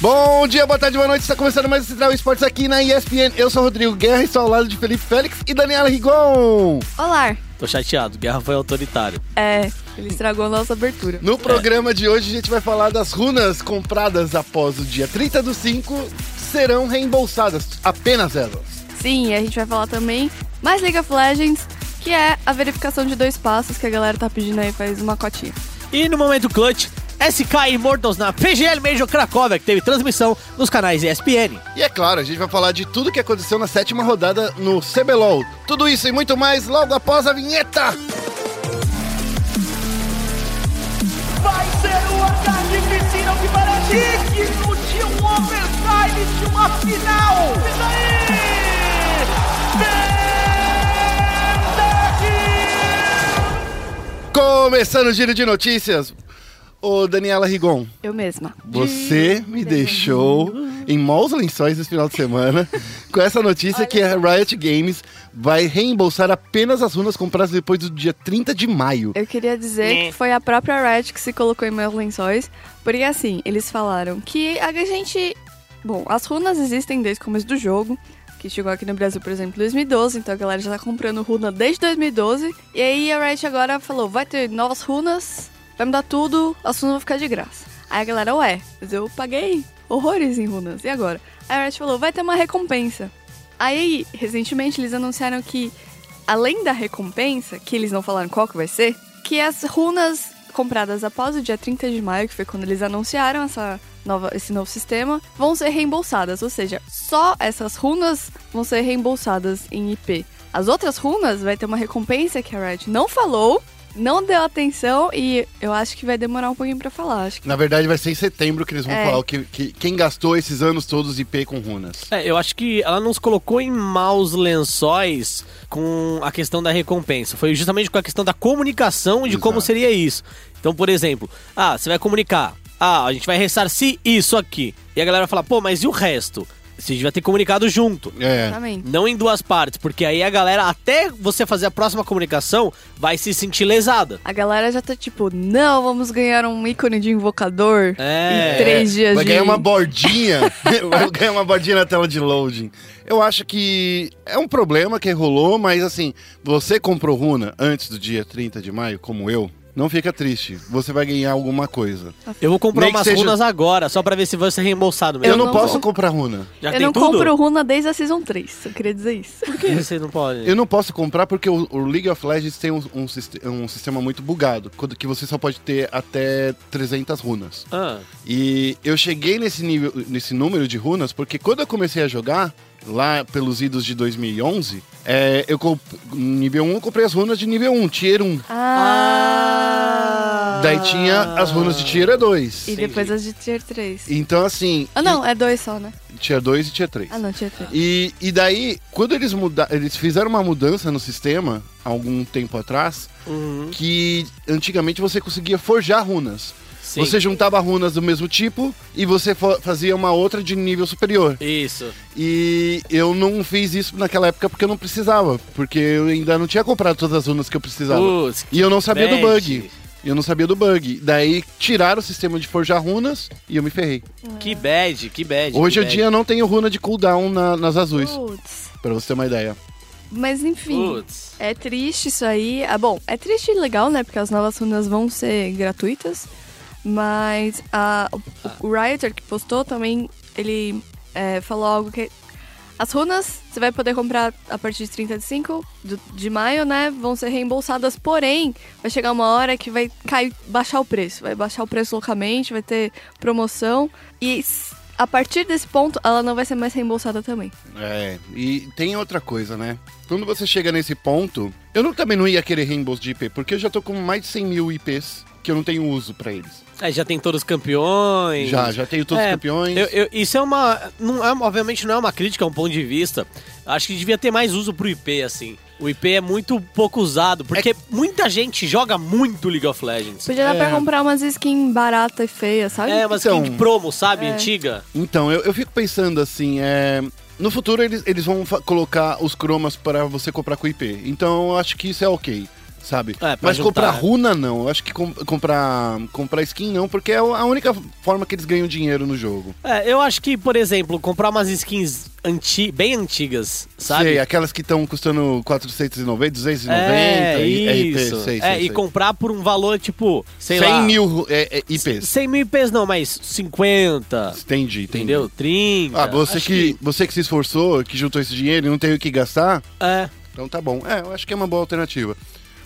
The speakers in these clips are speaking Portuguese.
Bom dia, boa tarde, boa noite. Está começando mais o Central Esportes aqui na ESPN. Eu sou o Rodrigo Guerra e estou ao lado de Felipe Félix e Daniela Rigon. Olá. Tô chateado, Guerra foi autoritário. É, ele estragou a nossa abertura. No programa de hoje a gente vai falar das runas compradas após o dia 30 do 5 serão reembolsadas, apenas elas. Sim, e a gente vai falar também mais League of Legends, que é a verificação de dois passos que a galera tá pedindo aí faz uma cotinha. E no momento clutch, SK Immortals na PGL Major Cracóvia, que teve transmissão nos canais ESPN. E é claro, a gente vai falar de tudo que aconteceu na sétima rodada no CBLOL. Tudo isso e muito mais logo após a vinheta. Vai ser uma carnificina que parece digno de um overtime de uma final. Isso aí! Começando o giro de notícias. Ô, Daniela Rigon, Eu mesma. você me deixou em maus lençóis esse final de semana com essa notícia que a Riot Games vai reembolsar apenas as runas compradas depois do dia 30 de maio. Eu queria dizer que foi a própria Riot que se colocou em meus lençóis, porque assim, eles falaram que a gente... Bom, as runas existem desde o começo do jogo, que chegou aqui no Brasil, por exemplo, em 2012, então a galera já tá comprando runa desde 2012, e aí a Riot agora falou, vai ter novas runas, vai mudar tudo, as runas vão ficar de graça. Aí a galera, ué, mas eu paguei horrores em runas, e agora? Aí a Riot falou, vai ter uma recompensa. Aí, recentemente, eles anunciaram que, além da recompensa, que eles não falaram qual que vai ser, que as runas compradas após o dia 30 de maio, que foi quando eles anunciaram essa nova, esse novo sistema, vão ser reembolsadas. Ou seja, só essas runas vão ser reembolsadas em IP. As outras runas vai ter uma recompensa que a Riot não falou, não deu atenção e eu acho que vai demorar um pouquinho pra falar. Acho que Na verdade, vai ser em setembro que eles vão É. falar o que, que- quem gastou esses anos todos IP com runas. É, eu acho que ela não se colocou em maus lençóis com a questão da recompensa. Foi justamente com a questão da comunicação de como Exato. seria isso. Então, por exemplo, ah, você vai comunicar. Ah, a gente vai ressarcir isso aqui. E a galera vai falar, pô, mas e o resto? Você devia ter comunicado junto. É. Exatamente. Não em duas partes, porque aí a galera, até você fazer a próxima comunicação, vai se sentir lesada. A galera já tá tipo, não, vamos ganhar um ícone de invocador É. em três dias Vai de... ganhar uma bordinha. vai ganhar uma bordinha na tela de loading. Eu acho que é um problema que rolou, mas assim, você comprou runa antes do dia 30 de maio, como eu, não fica triste. Você vai ganhar alguma coisa. Eu vou comprar Nem que umas seja- runas agora, só pra ver se vai ser reembolsado Eu, mesmo. não, não posso vou. comprar runa. Já Eu tem não tudo? compro runa desde a Season 3, eu queria dizer isso. Por que você não pode? Eu não posso comprar porque o, o League of Legends tem um, um siste- um sistema muito bugado, quando- que você só pode ter até 300 runas. Ah, E eu cheguei nesse nível, nesse número de runas, porque quando eu comecei a jogar, lá pelos idos de 2011, é, eu comp- nível 1 eu comprei as runas de nível 1, tier 1. Ah. Daí tinha as runas de tier 2. E depois as de Tier 3. Então assim, Ah, não, é dois só, né? tier 2 e tier 3. Ah, não, Tier 3. E, e daí, quando eles mudaram, eles fizeram uma mudança no sistema, algum tempo atrás, uhum, que antigamente você conseguia forjar runas. Sim. Você juntava runas do mesmo tipo e você fazia uma outra de nível superior. Isso. E eu não fiz isso naquela época porque eu não precisava, porque eu ainda não tinha comprado todas as runas que eu precisava. Putz, E eu não sabia do bad. bug. Eu não sabia do bug. Daí tiraram o sistema de forjar runas e eu me ferrei. Que bad, que bad. Hoje que em dia eu não tenho runa de cooldown na- nas azuis, Putz. pra você ter uma ideia. Mas enfim, Putz. é triste isso aí. Ah, bom, é triste e legal, né? Porque as novas runas vão ser gratuitas. Mas a, o, o Rioter que postou também, ele é, falou algo que. As runas você vai poder comprar a partir de 35 do- de maio, né? Vão ser reembolsadas, porém, vai chegar uma hora que vai cair, baixar o preço. Vai baixar o preço loucamente, vai ter promoção. E a partir desse ponto, ela não vai ser mais reembolsada também. É, e tem outra coisa, né? Quando você chega nesse ponto, eu não, também não ia querer reembolso de IP, porque eu já tô com mais de 100 mil IPs que eu não tenho uso pra eles. É, já tem todos os campeões. Já, já tenho todos É, os campeões. Eu- eu- isso é uma. Não é, obviamente não é uma crítica, é um ponto de vista. Acho que devia ter mais uso pro IP, assim. O IP é muito pouco usado, porque muita gente joga muito League of Legends. Podia dar É. pra comprar umas skins barata e feia, sabe? É, mas Então- skin de promo, sabe? É. Antiga. Então, eu, eu fico pensando assim, é... No futuro eles, eles vão colocar os cromas para você comprar com IP. Então eu acho que isso é ok. Sabe? É, Mas juntar, comprar né? runa, não. Eu acho que com- comprar, comprar skin, não, porque é a única forma que eles ganham dinheiro no jogo. É, eu acho que, por exemplo, comprar umas skins anti bem antigas, sabe? Sei, aquelas que estão custando 490, 290 é, e isso. RP, sei, é, sei, e comprar por um valor, tipo, sei 100 lá... mil é, é, IPs. 100 mil IPs não, mas 50, Entendi, entendi. entendeu? 30. Ah, você Acho que, você que se esforçou, que juntou esse dinheiro e não tem o que gastar, É, então tá bom. É, eu acho que é uma boa alternativa.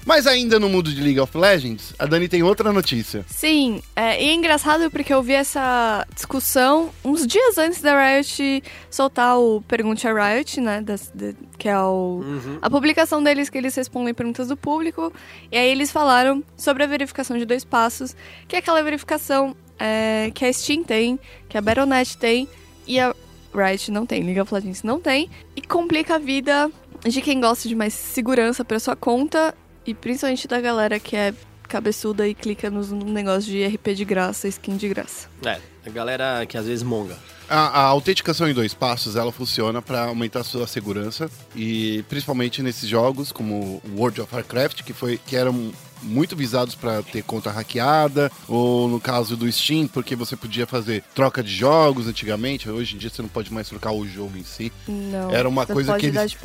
Mas ainda no mundo de League of Legends, a Dani tem outra notícia. Sim, é, e é engraçado porque eu vi essa discussão uns dias antes da Riot soltar o Pergunte a Riot, né? das- de- que é o, Uhum. a publicação deles que eles respondem perguntas do público. E aí eles falaram sobre a verificação de dois passos, que é aquela verificação é, que a Steam tem, que a Battle.net tem e a Riot não tem, League of Legends não tem. E complica a vida de quem gosta de mais segurança para sua conta e principalmente da galera que é cabeçuda e clica nos no negócio de RP de graça, skin de graça. é, a galera que às vezes monga. A, a autenticação em dois passos, ela funciona para aumentar a sua segurança e principalmente nesses jogos como World of Warcraft, que foi que eram muito visados para ter conta hackeada, ou no caso do Steam, porque você podia fazer troca de jogos antigamente, hoje em dia você não pode mais trocar o jogo em si. Não. Era uma coisa que eles-.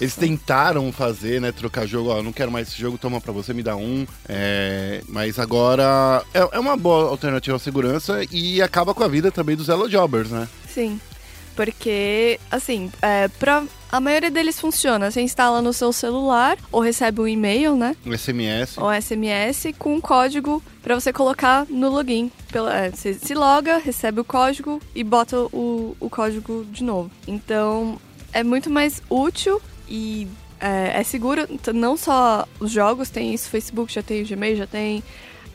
Eles tentaram fazer, né, trocar jogo, ó, não quero mais esse jogo, toma pra você, me dá um. É, mas agora é, é uma boa alternativa à segurança e acaba com a vida também dos Hello Jobbers, né? Sim. Porque, assim, é, pra, a maioria deles funciona. Você instala no seu celular ou recebe um e-mail, né? O SMS. Ou SMS com um código pra você colocar no login. Pela, é, você se loga, recebe o código e bota o, o código de novo. Então, é muito mais útil e é, é seguro. Não só os jogos tem isso, Facebook já tem, o Gmail já tem.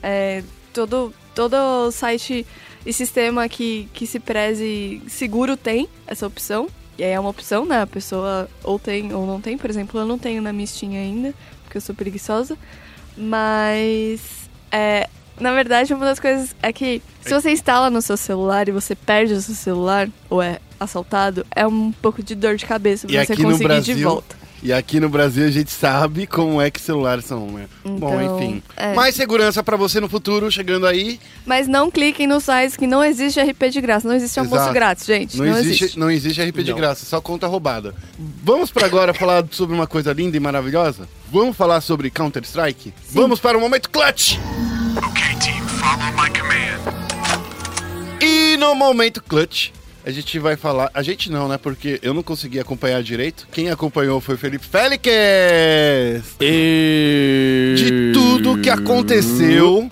é, todo, todo site e sistema que, que se preze seguro tem essa opção. E aí é uma opção, né? A pessoa ou tem ou não tem. Por exemplo, eu não tenho na Steam ainda, porque eu sou preguiçosa. Mas, é, na verdade, uma das coisas é que se você instala no seu celular e você perde o seu celular, ou é assaltado, é um pouco de dor de cabeça E pra você conseguir Brasil, de volta. E aqui no Brasil a gente sabe como é que celulares são, né? Bom, Então, enfim. é. Mais segurança pra você no futuro, chegando aí. Mas não cliquem nos sites que não existe RP de graça. Não existe almoço Exato. grátis, gente. Não, Não, existe, existe. não existe RP de Não. graça, só conta roubada. Vamos para agora falar sobre uma coisa linda e maravilhosa? Vamos falar sobre Counter-Strike? Vamos para o momento clutch! Okay, team, follow my command. E no momento clutch, a gente vai falar. A gente não, né? Porque eu não consegui acompanhar direito. Quem acompanhou foi o Felipe Félix! De tudo que aconteceu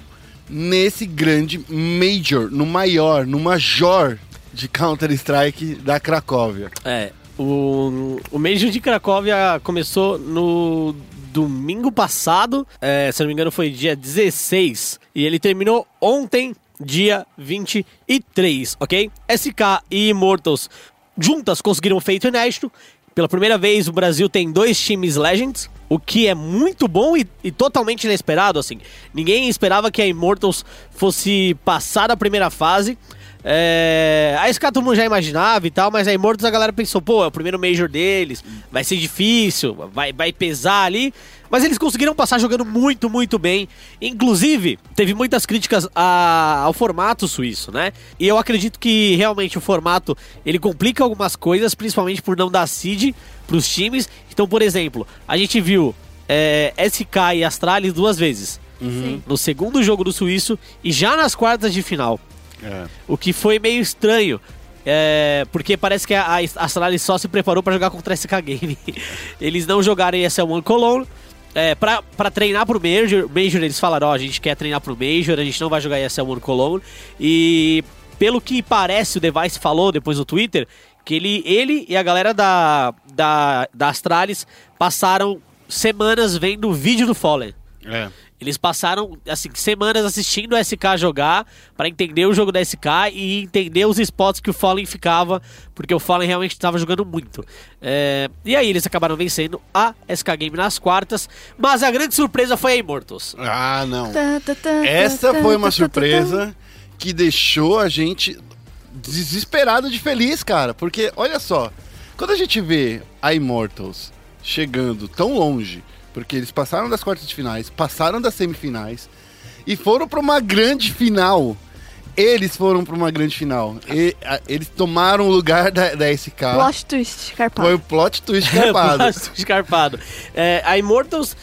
nesse grande Major, no maior, no Major de Counter-Strike da Cracóvia. É, o, o Major de Cracóvia começou no domingo passado, é, se não me engano foi dia 16, e ele terminou ontem, dia 23, ok? SK e Immortals juntas conseguiram um feito inédito. Pela primeira vez, o Brasil tem dois times Legends, o que é muito bom e, e totalmente inesperado, assim. Ninguém esperava que a Immortals fosse passar da primeira fase. É, a SK todo mundo já imaginava e tal, mas a Immortals a galera pensou, pô, é o primeiro Major deles, vai ser difícil, vai, vai pesar ali. Mas eles conseguiram passar jogando muito, muito bem. Inclusive, teve muitas críticas a- ao formato suíço, né? E eu acredito que realmente o formato ele complica algumas coisas, principalmente por não dar seed pros times. Então, por exemplo, a gente viu é, SK e Astralis duas vezes. Sim. No segundo jogo do suíço e já nas quartas de final. É. O que foi meio estranho. É, porque parece que a, a Astralis só se preparou pra jogar contra a SK Game. Eles não jogaram ESL One Cologne. É, pra, pra treinar pro Major, Major, eles falaram: Ó, a gente quer treinar pro Major, a gente não vai jogar ESL One Cologne. E pelo que parece, o Device falou depois no Twitter, que ele, ele e a galera da, da, da Astralis passaram semanas vendo o vídeo do Fallen. É. Eles passaram assim semanas assistindo o SK jogar para entender o jogo da SK e entender os spots que o Fallen ficava, porque o Fallen realmente estava jogando muito. É, e aí eles acabaram vencendo a SK Game nas quartas, mas a grande surpresa foi a Immortals. Ah, não. Tá, tá, tá, Essa foi uma surpresa que deixou a gente desesperado de feliz, cara. Porque, olha só, quando a gente vê a Immortals chegando tão longe, porque eles passaram das quartas de finais, passaram das semifinais e foram para uma grande final. Eles foram para uma grande final. E, a- eles tomaram o lugar da, da SK. Plot twist, carpado. Foi o plot twist carpado. Plástico escarpado. É, a Immortals.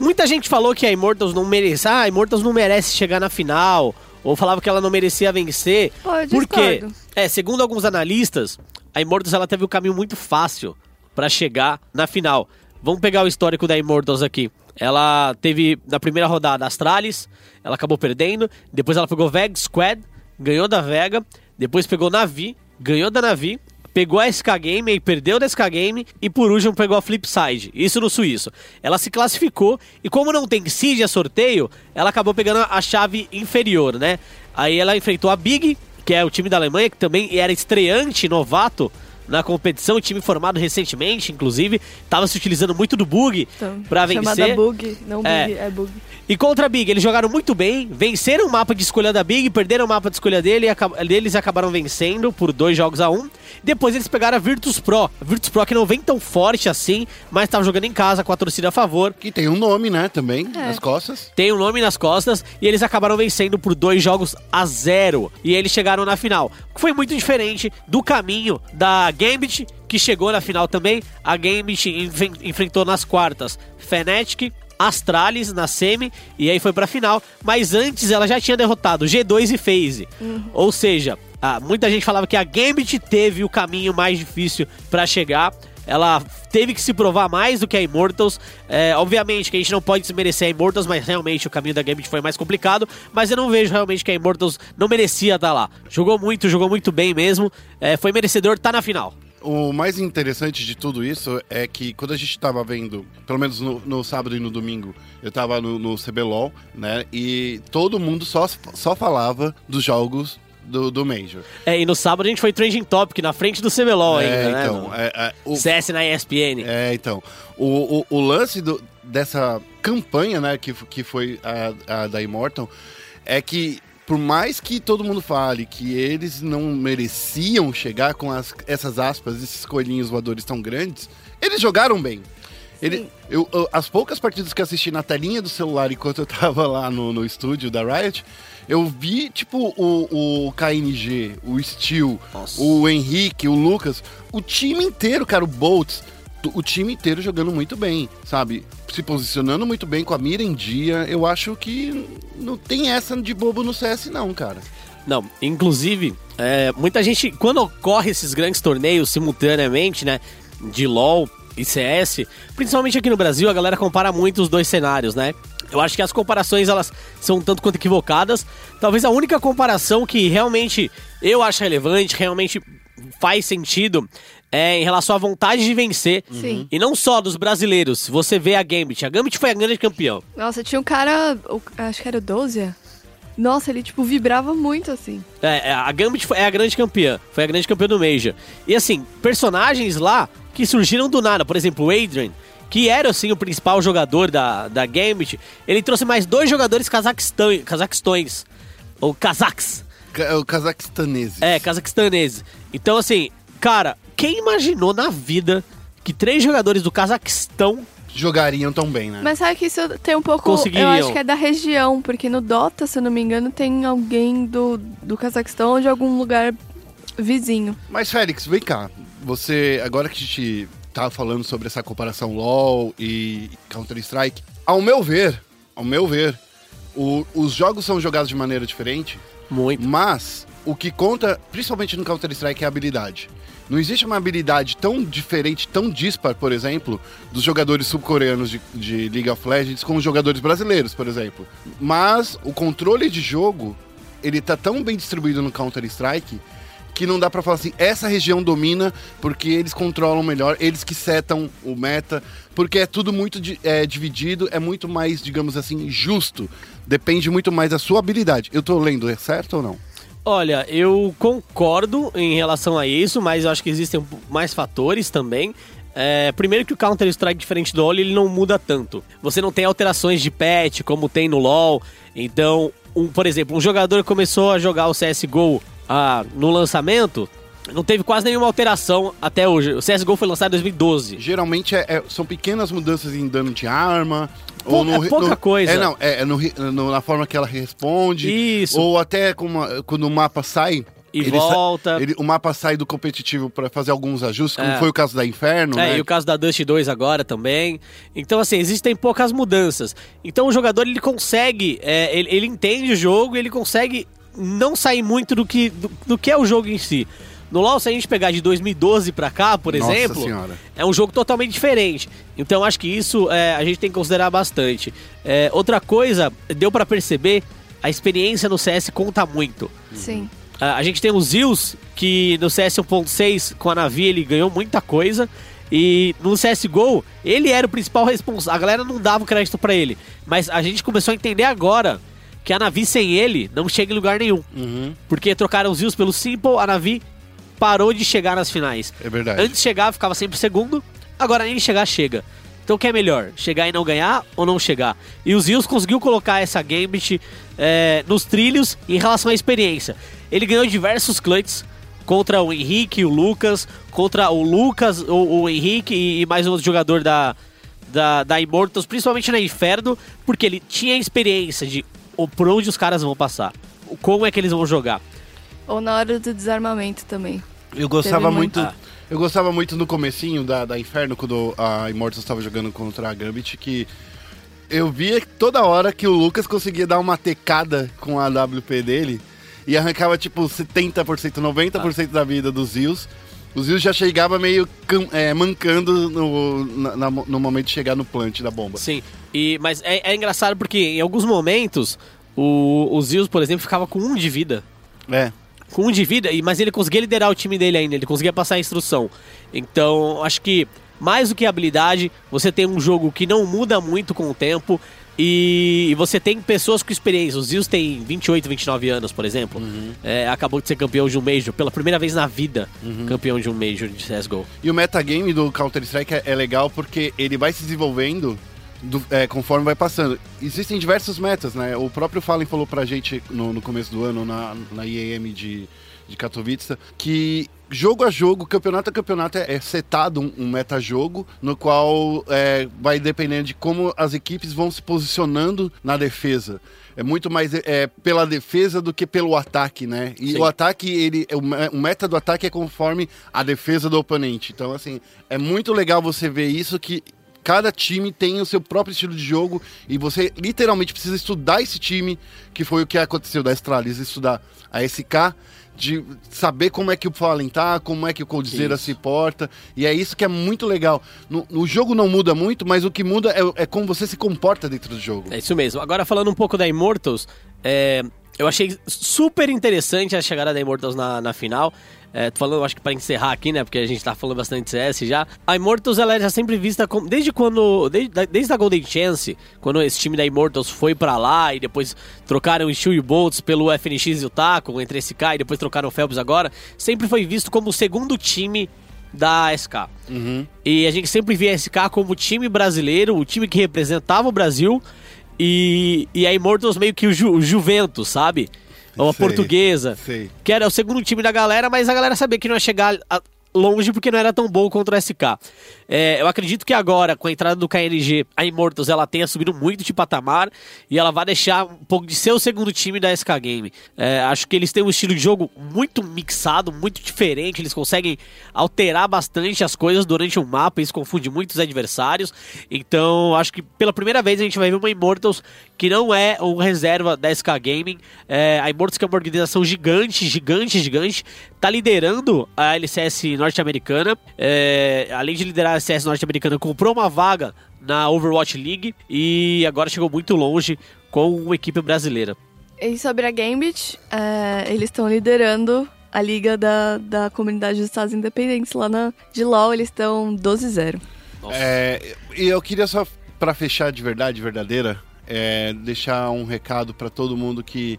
Muita gente falou que a Immortals não merece. Ah, a Immortals não merece chegar na final. Ou falava que ela não merecia vencer. Pô, eu Por quê? discordo. É, segundo alguns analistas, a Immortals ela teve um caminho muito fácil pra chegar na final. Vamos pegar o histórico da Immortals aqui. Ela teve na primeira rodada Astralis, ela acabou perdendo. Depois ela pegou Veg Squad, ganhou da Vega. Depois pegou Navi, ganhou da Navi. Pegou a SK Game e perdeu da SK Game. E por último pegou a Flipside, isso no suíço. Ela se classificou e como não tem seed a sorteio, ela acabou pegando a chave inferior, né? Aí ela enfrentou a Big, que é o time da Alemanha, que também era estreante, novato na competição, time formado recentemente, inclusive, estava se utilizando muito do bug Então, chamada vencer. bug, não bug, É. é, bug. E contra a Big, eles jogaram muito bem, venceram o mapa de escolha da Big, perderam o mapa de escolha dele e acab- deles acabaram vencendo por dois jogos a um. Depois eles pegaram a Virtus Pro. A Virtus Pro que não vem tão forte assim, mas estava jogando em casa com a torcida a favor. Que tem um nome, né, também, É. nas costas. Tem um nome nas costas e eles acabaram vencendo por dois jogos a zero. E eles chegaram na final. Foi muito diferente do caminho da Gambit, que chegou na final também. A Gambit enfrentou nas quartas Fnatic, Astralis na semi e aí foi pra final. Mas antes ela já tinha derrotado G2 e FaZe. Ou seja, ah, muita gente falava que a Gambit teve o caminho mais difícil pra chegar. Ela teve que se provar mais do que a Immortals. É, obviamente que a gente não pode desmerecer a Immortals, mas realmente o caminho da Gambit foi mais complicado. Mas eu não vejo realmente que a Immortals não merecia estar lá. Jogou muito, jogou muito bem mesmo. É, foi merecedor, tá na final. O mais interessante de tudo isso é que quando a gente tava vendo, pelo menos no, no sábado e no domingo, eu tava no, no CBLOL, né? E todo mundo só, só falava dos jogos do, do Major. É, e no sábado a gente foi trending topic na frente do CBLOL é, ainda, né? então, mano? é, é, o, CS na ESPN. é, então. O, o, o lance do- dessa campanha, né, que, que foi a, a da Immortal, é que por mais que todo mundo fale que eles não mereciam chegar com as- essas aspas, esses coelhinhos voadores tão grandes, eles jogaram bem. Ele, eu, eu- as poucas partidas que eu assisti na telinha do celular enquanto eu tava lá no, no estúdio da Riot, eu vi, tipo, o, o KNG, o Steel, Nossa. o Henrique, o Lucas, o time inteiro, cara, o Boltz, tu- o time inteiro jogando muito bem, sabe? Se posicionando muito bem com a mira em dia. Eu acho que não tem essa de bobo no CS, não, cara. Não, inclusive, é, muita gente, quando ocorre esses grandes torneios simultaneamente, né, de LoL e CS, principalmente aqui no Brasil, a galera compara muito os dois cenários, né? Eu acho que as comparações, elas são um tanto quanto equivocadas. Talvez a única comparação que realmente eu acho relevante, realmente faz sentido, é em relação à vontade de vencer. Sim. E não só dos brasileiros. Você vê a Gambit. A Gambit foi a grande campeão. Nossa, tinha um cara, acho que era o Dozia. Nossa, ele, tipo, vibrava muito, assim. É, é, a Gambit foi- é a grande campeã. Foi a grande campeã do Major. E assim, personagens lá que surgiram do nada. Por exemplo, o Adrian, que era assim o principal jogador da, da Gambit. Ele trouxe mais dois jogadores cazaquistão, cazaquistões. Ou cazaques. Ca- O cazaquistanese. É, cazaquistaneses. Então assim, cara, quem imaginou na vida que três jogadores do Cazaquistão Jogariam tão bem, né? Mas sabe que isso tem um pouco. Eu acho que é da região, porque no Dota, se eu não me engano, tem alguém do, do Cazaquistão ou de algum lugar vizinho. Mas, Félix, vem cá. Você, agora que a gente tá falando sobre essa comparação LoL e Counter-Strike, ao meu ver, ao meu ver, o- os jogos são jogados de maneira diferente, muito. mas o que conta, principalmente no Counter-Strike, é a habilidade. Não existe uma habilidade tão diferente, tão dispar, por exemplo, dos jogadores sul-coreanos de, de League of Legends com os jogadores brasileiros, por exemplo. Mas o controle de jogo, ele tá tão bem distribuído no Counter-Strike que não dá pra falar assim, essa região domina porque eles controlam melhor, eles que setam o meta, porque é tudo muito é, dividido, é muito mais, digamos assim, justo. Depende muito mais da sua habilidade. Eu tô lendo, é certo ou não? Olha, eu concordo em relação a isso, mas eu acho que existem mais fatores também. É, primeiro que o Counter-Strike, diferente do LoL, ele não muda tanto. Você não tem alterações de patch como tem no LoL. Então, um, por exemplo, um jogador começou a jogar o CSGO ah, no lançamento, Não teve quase nenhuma alteração até hoje. O CSGO foi lançado em 2012. Geralmente é- é- são pequenas mudanças em dano de arma. Pou- é re- pouca coisa. É, não, é, é no no- na forma que ela responde. Isso. Ou até uma- quando o mapa sai. E ele sa- volta. ele- o mapa sai do competitivo pra fazer alguns ajustes, como É. foi o caso da Inferno, É, né? e o caso da Dust 2 agora também. Então, assim, existem poucas mudanças. Então, o jogador, ele consegue, é, ele, ele entende o jogo e ele consegue não sair muito do que, do, do que é o jogo em si. No LoL, se a gente pegar de 2012 pra cá, por Nossa exemplo, Senhora. é um jogo totalmente diferente. Então, acho que isso é, a gente tem que considerar bastante. É, outra coisa, deu pra perceber, a experiência no CS conta muito. Sim. Ah, A gente tem o Zeus, que no CS 1.6, com a Navi, ele ganhou muita coisa. E no CSGO, ele era o principal responsável. A galera não dava o crédito pra ele. Mas a gente começou a entender agora que a Navi sem ele não chega em lugar nenhum. Uhum, Porque trocaram os Zeus pelo Simple, a Navi parou de chegar nas finais. é verdade. Antes chegava, ficava sempre segundo. Agora nem chegar, chega. Então o que é melhor? Chegar e não ganhar ou não chegar? E o Zeus conseguiu colocar essa Gambit é, nos trilhos em relação à experiência. Ele ganhou diversos clutches contra o Henrique, o Lucas, contra o Lucas, o, o Henrique e, e mais um outro jogador da, da, da Immortals, principalmente na Inferno, porque ele tinha experiência de por onde os caras vão passar, como é que eles vão jogar. Ou na hora do desarmamento também. Eu gostava Teve muito. muito. Eu gostava muito no comecinho da, da Inferno, quando a Immortals estava jogando contra a Gambit, que eu via toda hora que o Lucas conseguia dar uma tecada com a WP dele e arrancava tipo 70%, 90% da vida dos Zeus. O Zeus já chegava meio é, mancando no, na- no momento de chegar no plant da bomba. Sim, e, mas é, é engraçado porque em alguns momentos o, o Zeus, por exemplo, ficava com um de vida. É. Com um de vida, e- mas ele conseguia liderar o time dele ainda, ele conseguia passar a instrução. Então, acho que mais do que habilidade, você tem um jogo que não muda muito com o tempo. E, você tem pessoas com experiência. O Zeus tem 28, 29 anos, por exemplo. É, acabou de ser campeão de um Major, pela primeira vez na vida, campeão de um Major de CSGO. E o metagame do Counter-Strike é, é legal porque ele vai se desenvolvendo do- é, conforme vai passando. Existem diversos metas, né? O próprio Fallen falou pra gente no, no começo do ano, na, na IEM de, de Katowice, que jogo a jogo, campeonato a campeonato é, é setado um, um metajogo, no qual é, vai dependendo de como as equipes vão se posicionando na defesa. É muito mais é, pela defesa do que pelo ataque, né? E Sim. o ataque, ele, o meta do ataque é conforme a defesa do oponente. Então, assim, é muito legal você ver isso que cada time tem o seu próprio estilo de jogo e você literalmente precisa estudar esse time, que foi o que aconteceu da Astralis, estudar a SK, de saber como é que o Fallen tá, como é que o Coldzera se porta, e é isso que é muito legal. No, no jogo não muda muito, mas o que muda é, é como você se comporta dentro do jogo. É isso mesmo. Agora falando um pouco da Immortals, é, eu achei super interessante a chegada da Immortals na, na final. É, tô falando, acho que para encerrar aqui, né? Porque a gente tá falando bastante CS já. A Immortals, ela é já sempre vista como. Desde quando. Desde, desde a Golden Chance, quando esse time da Immortals foi para lá e depois trocaram o Steel e Bolts pelo FNX e o Taco, entre esse K e depois trocaram o Phelps agora, sempre foi visto como o segundo time da SK. E a gente sempre via a SK como o time brasileiro, o time que representava o Brasil. E, e a Immortals meio que o, Ju- o Juventus, sabe? Ou a Sei, portuguesa. sei. Que era o segundo time da galera, mas a galera sabia que não ia chegar longe porque não era tão bom contra o SK. É, eu acredito que agora, com a entrada do KNG, a Immortals ela tenha subido muito de patamar e ela vai deixar um pouco de ser o segundo time da SK Game. É, acho que eles têm um estilo de jogo muito mixado, muito diferente. Eles conseguem alterar bastante as coisas durante o mapa, isso confunde muitos adversários. Então, acho que pela primeira vez a gente vai ver uma Immortals que não é um reserva da SK Gaming. É, a Immortals que é uma organização gigante, gigante, gigante, tá liderando a LCS norte-americana. É, além de liderar a LCS norte-americana, comprou uma vaga na Overwatch League e agora chegou muito longe com uma equipe brasileira. E sobre a Gambit, é, eles estão liderando a liga da, da comunidade dos Estados Independentes. Lá na, de LoL, eles estão 12-0. É, e eu queria só, pra fechar de verdade, verdadeira, é, deixar um recado pra todo mundo que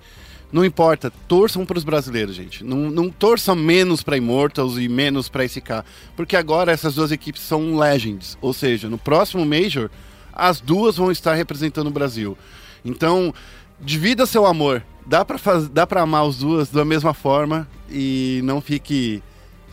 não importa, torçam pros brasileiros, gente. Não, não torçam menos pra Immortals e menos pra SK, porque agora essas duas equipes são legends, ou seja, no próximo Major, as duas vão estar representando o Brasil. Então, divida seu amor. Dá pra, faz, dá pra amar as duas da mesma forma e não fique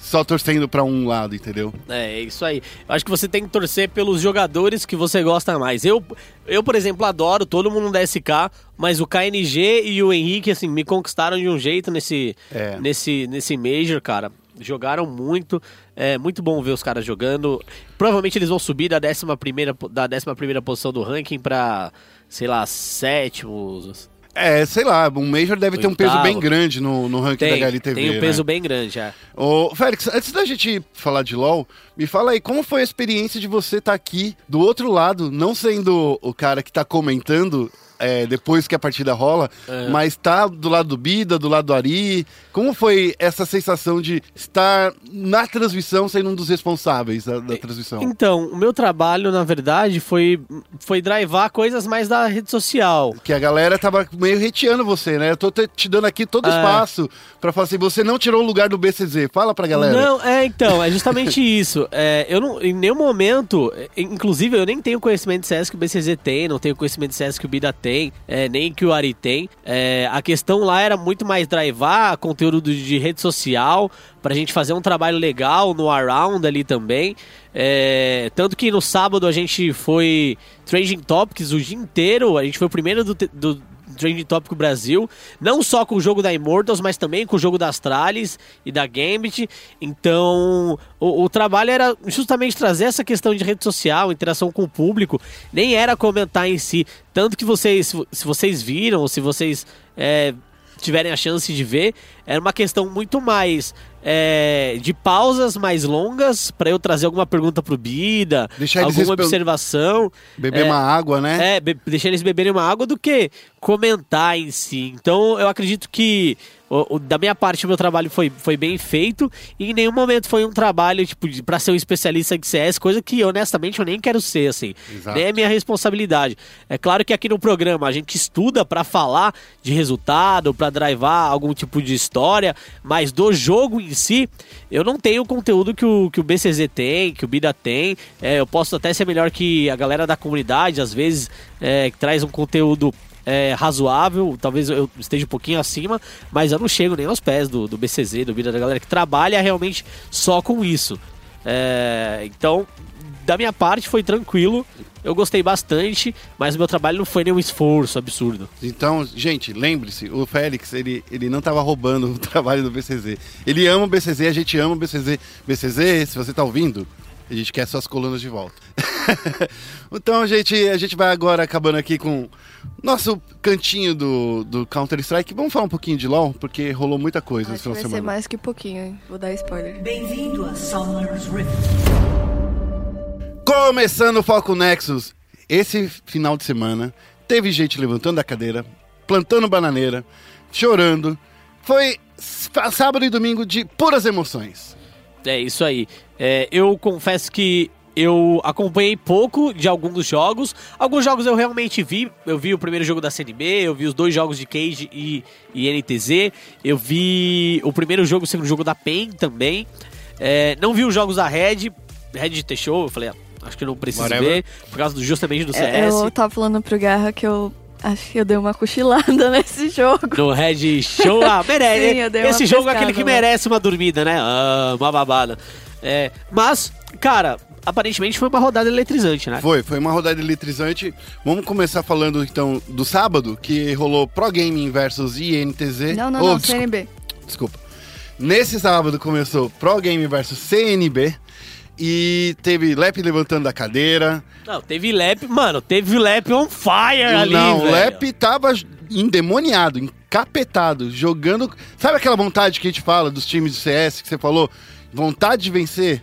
só torcendo pra um lado, entendeu? É, isso aí. Eu acho que você tem que torcer pelos jogadores que você gosta mais. Eu, eu por exemplo, adoro todo mundo da SK, mas o KNG e o Henrique, assim, me conquistaram de um jeito nesse, É. nesse, nesse Major, cara. Jogaram muito. É muito bom ver os caras jogando. Provavelmente eles vão subir da 11 primeira, da 11 primeira posição do ranking pra, sei lá, sétimos. É, sei lá, um Major deve ter um peso bem grande no, no ranking Tem, da HLTV. tem um peso né? bem grande, é. Ô, Félix, antes da gente falar de LoL, me fala aí, como foi a experiência de você estar aqui do outro lado, não sendo o cara que tá comentando é, depois que a partida rola, É. mas tá do lado do Bida, do lado do Ari. Como foi essa sensação de estar na transmissão sendo um dos responsáveis da, da transmissão? Então, o meu trabalho, na verdade, foi, foi drivar coisas mais da rede social. Que a galera tava meio reteando você, né? Eu tô te te dando aqui todo o É. espaço pra falar assim, você não tirou o lugar do BCZ. Fala pra galera. Não, é então, é justamente isso. É, eu não, em nenhum momento, é, inclusive eu nem tenho conhecimento de CS que o BCZ tem, não tenho conhecimento de CS que o Bida tem, é, nem que o Ari tem. É, a questão lá era muito mais drivar conteúdo de rede social, pra gente fazer um trabalho legal no Around ali também. É, tanto que no sábado a gente foi Trending Topics o dia inteiro, a gente foi o primeiro do, do Trending Topic Brasil, não só com o jogo da Immortals, mas também com o jogo da Astralis e da Gambit. Então, o, o trabalho era justamente trazer essa questão de rede social, interação com o público, nem era comentar em si. Tanto que vocês, se vocês viram, se vocês é, tiverem a chance de ver, era uma questão muito mais é, de pausas mais longas para eu trazer alguma pergunta pro Bida, Deixar eles alguma respe- observação. Beber É, uma água, né? é, be- deixar eles beberem uma água do que comentar em si. Então eu acredito que o- o- da minha parte o meu trabalho foi, foi bem feito e em nenhum momento foi um trabalho tipo pra ser um especialista de CS, coisa que honestamente eu nem quero ser assim. Exato. Nem é minha responsabilidade. É claro que aqui no programa a gente estuda pra falar de resultado, pra drivar algum tipo de história, mas do jogo em si, eu não tenho o conteúdo que o, que o BCZ tem, que o Bida tem. É, eu posso até ser melhor que a galera da comunidade, às vezes, é, que traz um conteúdo é, razoável, talvez eu esteja um pouquinho acima, mas eu não chego nem aos pés do, do BCZ, do Bida, da galera que trabalha realmente só com isso. É, então, da minha parte foi tranquilo, eu gostei bastante, mas o meu trabalho não foi nenhum esforço absurdo. Então, gente, lembre-se, o Félix, ele, ele não tava roubando o trabalho do BCZ. Ele ama o BCZ, a gente ama o BCZ. BCZ, se você tá ouvindo, a gente quer suas colunas de volta. então, gente, a gente vai agora acabando aqui com nosso cantinho do, do Counter-Strike. Vamos falar um pouquinho de LoL, porque rolou muita coisa Acho esse final vai de ser semana. mais que pouquinho, hein? Vou dar spoiler. Bem-vindo a Summoner's Rift. Começando o Foco Nexus, esse final de semana teve gente levantando da cadeira, plantando bananeira, chorando. Foi sábado e domingo de puras emoções. É isso aí. É, eu confesso que eu acompanhei pouco de alguns jogos. Alguns jogos eu realmente vi. Eu vi o primeiro jogo da CNB, eu vi os dois jogos de Cage e, e NTZ. Eu vi o primeiro jogo, o segundo jogo da PEN também. É, não vi os jogos da Red. Red de show, eu falei, ah, acho que eu não preciso Whatever. ver, por causa do, justamente do É, CS. Eu tava falando pro Guerra que eu acho que eu dei uma cochilada nesse jogo. No Red Show, ah, merece. Sim, eu dei uma Esse jogo é aquele que lá. merece uma dormida, né? Ah, uma babada. É, mas, cara, aparentemente foi uma rodada eletrizante, né? Foi, foi uma rodada eletrizante. Vamos começar falando então do sábado, que rolou Pro Gaming versus INTZ. Não, não, Oh, não, desculpa, CNB. desculpa. Nesse sábado começou Pro Gaming versus CNB. E teve Lep levantando da cadeira. Não, teve Lep, mano, teve Lep on fire ali, Não, o. Lep tava endemoniado, encapetado, jogando. Sabe aquela vontade que a gente fala dos times do CS que você falou? Vontade de vencer?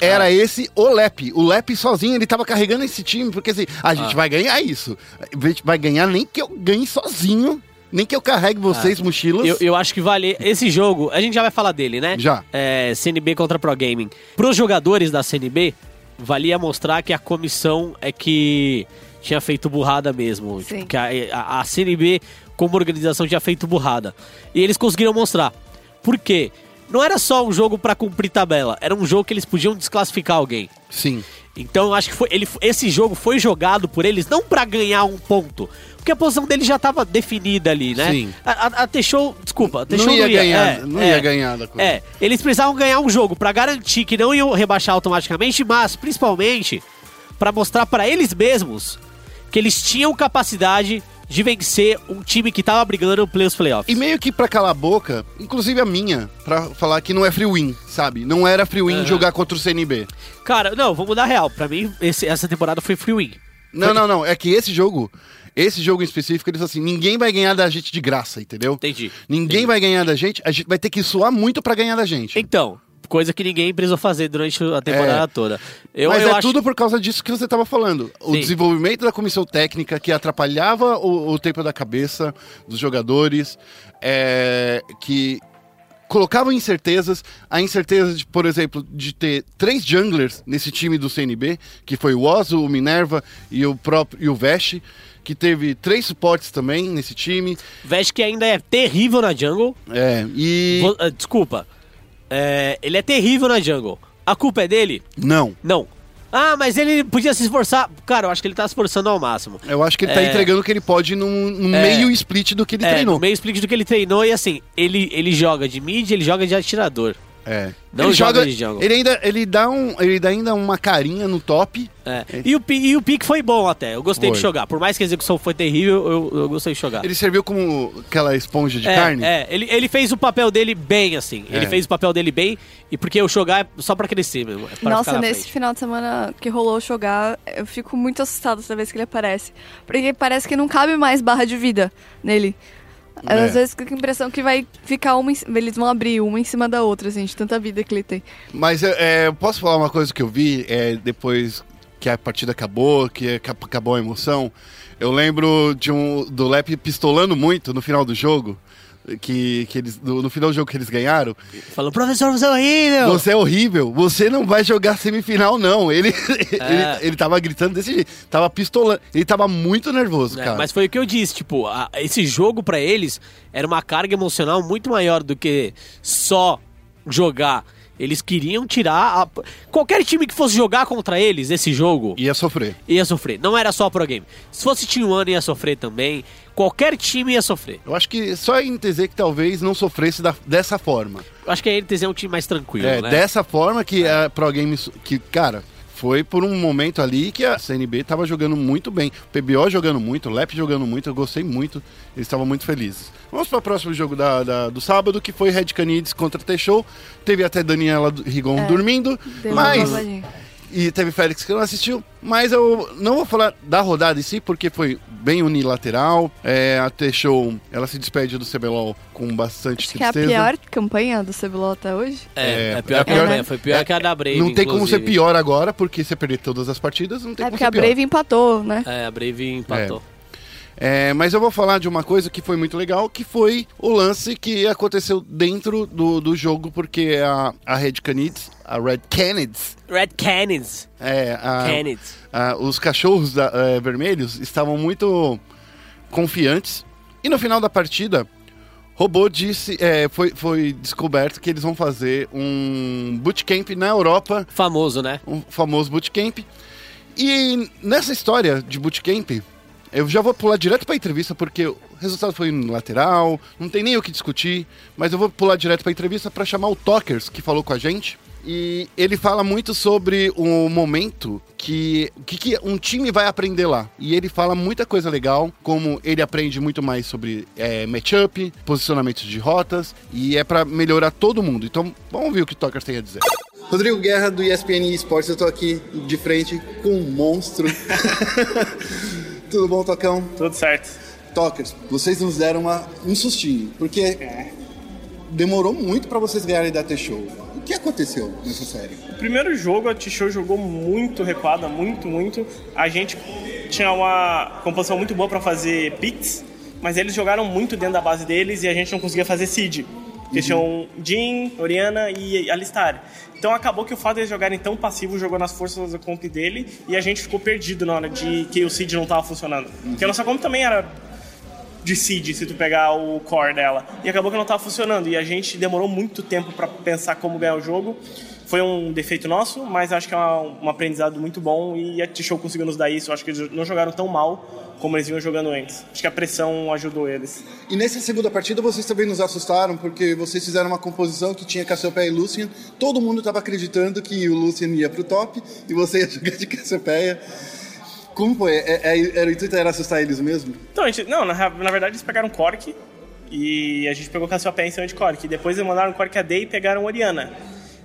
Era Ah. esse o Lep. O Lep sozinho, ele tava carregando esse time, porque assim, a gente Ah. vai ganhar isso. A gente vai ganhar nem que eu ganhe sozinho, nem que eu carregue vocês, mochilas. Ah. Eu, eu acho que vale. Esse jogo, a gente já vai falar dele, né? Já. É, CNB contra Pro Gaming. Pros jogadores da CNB, valia mostrar que a comissão é que tinha feito burrada mesmo. Sim. Tipo, que a, a, a CNB, como organização, tinha feito burrada. E eles conseguiram mostrar. Por quê? Não era só um jogo pra cumprir tabela, era um jogo que eles podiam desclassificar alguém. Sim. Então eu acho que foi, ele, esse jogo foi jogado por eles não pra ganhar um ponto, porque a posição dele já tava definida ali, né? Sim. A, a, a T-Show, desculpa, a T-Show Não ia ganhar, é, não é. ia ganhar da coisa. É, eles precisavam ganhar um jogo pra garantir que não iam rebaixar automaticamente, mas principalmente pra mostrar pra eles mesmos que eles tinham capacidade de vencer um time que tava brigando pelos playoffs. E meio que pra calar a boca, inclusive a minha, pra falar que não é free win, sabe? Não era free win Aham. jogar contra o CNB. Cara, não, vamos mudar real. Pra mim, esse- essa temporada foi free win. Não, não, não. É que esse jogo, esse jogo em específico, eles assim, ninguém vai ganhar da gente de graça, entendeu? Entendi. Ninguém vai ganhar da gente, a gente vai ter que suar muito pra ganhar da gente. Então, coisa que ninguém precisou fazer durante a temporada É. toda. Eu, Mas eu é acho... tudo por causa disso que você estava falando. O Sim. desenvolvimento da comissão técnica que atrapalhava o, o tempo da cabeça dos jogadores, é, que colocava incertezas. A incerteza, de, por exemplo, de ter três junglers nesse time do CNB, que foi o Ozo, o Minerva e o próprio e o Vesh, que teve três suportes também nesse time. Vesh que ainda é terrível na jungle. É, e. Ah, Desculpa. É, ele é terrível na jungle. A culpa é dele? Não. Não. Ah, mas ele podia se esforçar. Cara, eu acho que ele tá se esforçando ao máximo. Eu acho que ele tá É. entregando o que ele pode num, num É. meio split do que ele é, treinou. no meio split do que ele treinou e assim, ele, ele joga de mid, ele joga de atirador. É. Não ele joga joga, de jungle. ele ainda ele dá um, ele dá ainda uma carinha no top. É. E, o, e o pique foi bom até. Eu gostei de Foi. jogar. Por mais que a execução foi terrível, eu, eu gostei de jogar. Ele serviu como aquela esponja de é, carne. É, ele, ele fez o papel dele bem, assim. Ele É. fez o papel dele bem, e porque o jogar é só pra crescer mesmo. É pra ficar Nossa, na nesse frente. final de semana que rolou o jogar, eu fico muito assustada toda vez que ele aparece. Porque parece que não cabe mais barra de vida nele. É. Às vezes fica com a impressão que vai ficar uma. em Eles vão abrir uma em cima da outra, assim, de tanta vida que ele tem. Mas é, é, eu posso falar uma coisa que eu vi é, depois que a partida acabou, que ac- acabou a emoção. Eu lembro de um do Lep pistolando muito no final do jogo. Que, que eles, no, no final do jogo que eles ganharam. Falou, professor, você é horrível! Você é horrível, você não vai jogar semifinal, não. Ele, ele, ele tava gritando desse jeito, tava pistolando. Ele tava muito nervoso, É, cara. mas foi o que eu disse, tipo, a- esse jogo pra eles era uma carga emocional muito maior do que só jogar. Eles queriam tirar. a- Qualquer time que fosse jogar contra eles esse jogo Ia sofrer. ia sofrer. Não era só pro game. Se fosse Team One ia sofrer também. Qualquer time ia sofrer. Eu acho que só a NTZ que talvez não sofresse da- dessa forma. Eu acho que a NTZ é um time mais tranquilo, É, né? dessa forma que a Pro Games. Que, cara, foi por um momento ali que a CNB tava jogando muito bem. O PBO jogando muito, o LEP jogando muito, eu gostei muito. Eles estavam muito felizes. Vamos para o próximo jogo da, da- do sábado, que foi Red Canids contra T-Show. Teve até Daniela Rigon É, dormindo. Mas. E teve Félix que não assistiu, mas eu não vou falar da rodada em si, porque foi bem unilateral. É, a T-Show, ela se despede do CBLOL com bastante Acho que é a tristeza. pior campanha do CBLOL até hoje. É, É, é pior é a pior- campanha, Foi pior é- que a da Brave. não tem como ser inclusive. pior agora, porque você perder todas as partidas, não tem É como porque ser a pior. Brave empatou, né? É, a Brave empatou. É, mas eu vou falar de uma coisa que foi muito legal, que foi o lance que aconteceu dentro do, do jogo, porque a, a Red Canids, a Red Canids, Red Canids. é, a- Canids. a- os cachorros da- é, vermelhos estavam muito confiantes. E no final da partida, Robô disse, é, foi, foi descoberto que eles vão fazer um bootcamp na Europa Famoso, né? um famoso bootcamp. E nessa história de bootcamp, eu já vou pular direto pra entrevista, porque o resultado foi lateral, não tem nem o que discutir, mas eu vou pular direto pra entrevista pra chamar o Talkers, que falou com a gente. E ele fala muito sobre o momento que, o que, que um time vai aprender lá. E ele fala muita coisa legal, como ele aprende muito mais sobre é, matchup, posicionamentos de rotas, e é pra melhorar todo mundo. Então vamos ver o que o Talkers tem a dizer. Rodrigo Guerra, do ESPN Esportes, eu tô aqui de frente com um monstro. Tudo bom, Tocão? Tudo certo. Talkers, vocês nos deram uma, um sustinho, porque demorou muito pra vocês ganharem da T-Show. O que aconteceu nessa série? O primeiro jogo a T-Show jogou muito recuada, muito, muito. A gente tinha uma composição muito boa pra fazer picks, mas eles jogaram muito dentro da base deles e a gente não conseguia fazer seed. Porque tinham Jin, Oriana e Alistar. Então acabou que o fato de eles jogarem tão passivo jogou nas forças da comp dele e a gente ficou perdido na hora de que o seed não tava funcionando. Porque a nossa comp também era de seed se tu pegar o core dela. E acabou que não tava funcionando. E a gente demorou muito tempo para pensar como ganhar o jogo. Foi um defeito nosso, mas acho que é uma- um aprendizado muito bom e a T-Show conseguiu nos dar isso. Acho que eles não jogaram tão mal como eles vinham jogando antes. Acho que a pressão ajudou eles. E nessa segunda partida vocês também nos assustaram, porque vocês fizeram uma composição que tinha Cassiopeia e Lucian. Todo mundo estava acreditando que o Lucian ia pro top e você ia jogar de Cassiopeia. Como foi? É- é- era, o intuito era assustar eles mesmo? Então, a gente, não, na, na verdade eles pegaram Cork e a gente pegou Cassiopeia em cima de Cork. E depois eles mandaram Cork AD e pegaram Oriana.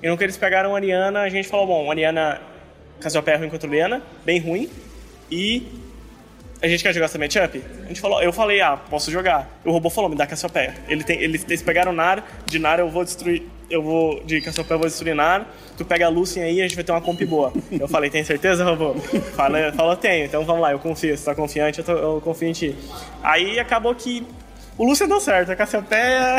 E no que eles pegaram Oriana, a gente falou, bom, Oriana, Cassiopeia é ruim contra Oriana, bem ruim. E a gente quer jogar essa matchup? A gente falou, eu falei, ah, posso jogar. O robô falou, me dá Cassiopeia. Ele tem, eles, eles pegaram Nar, de Nar eu vou destruir, eu vou, de Cassiopeia eu vou destruir Nar, tu pega a Lucian aí a gente vai ter uma comp boa. Eu falei, tem certeza, robô? Falei, falou, tenho, então vamos lá, eu confio, você tá confiante, eu, tô- eu confio em ti. Aí acabou que o Lucian deu certo, a Cassiopeia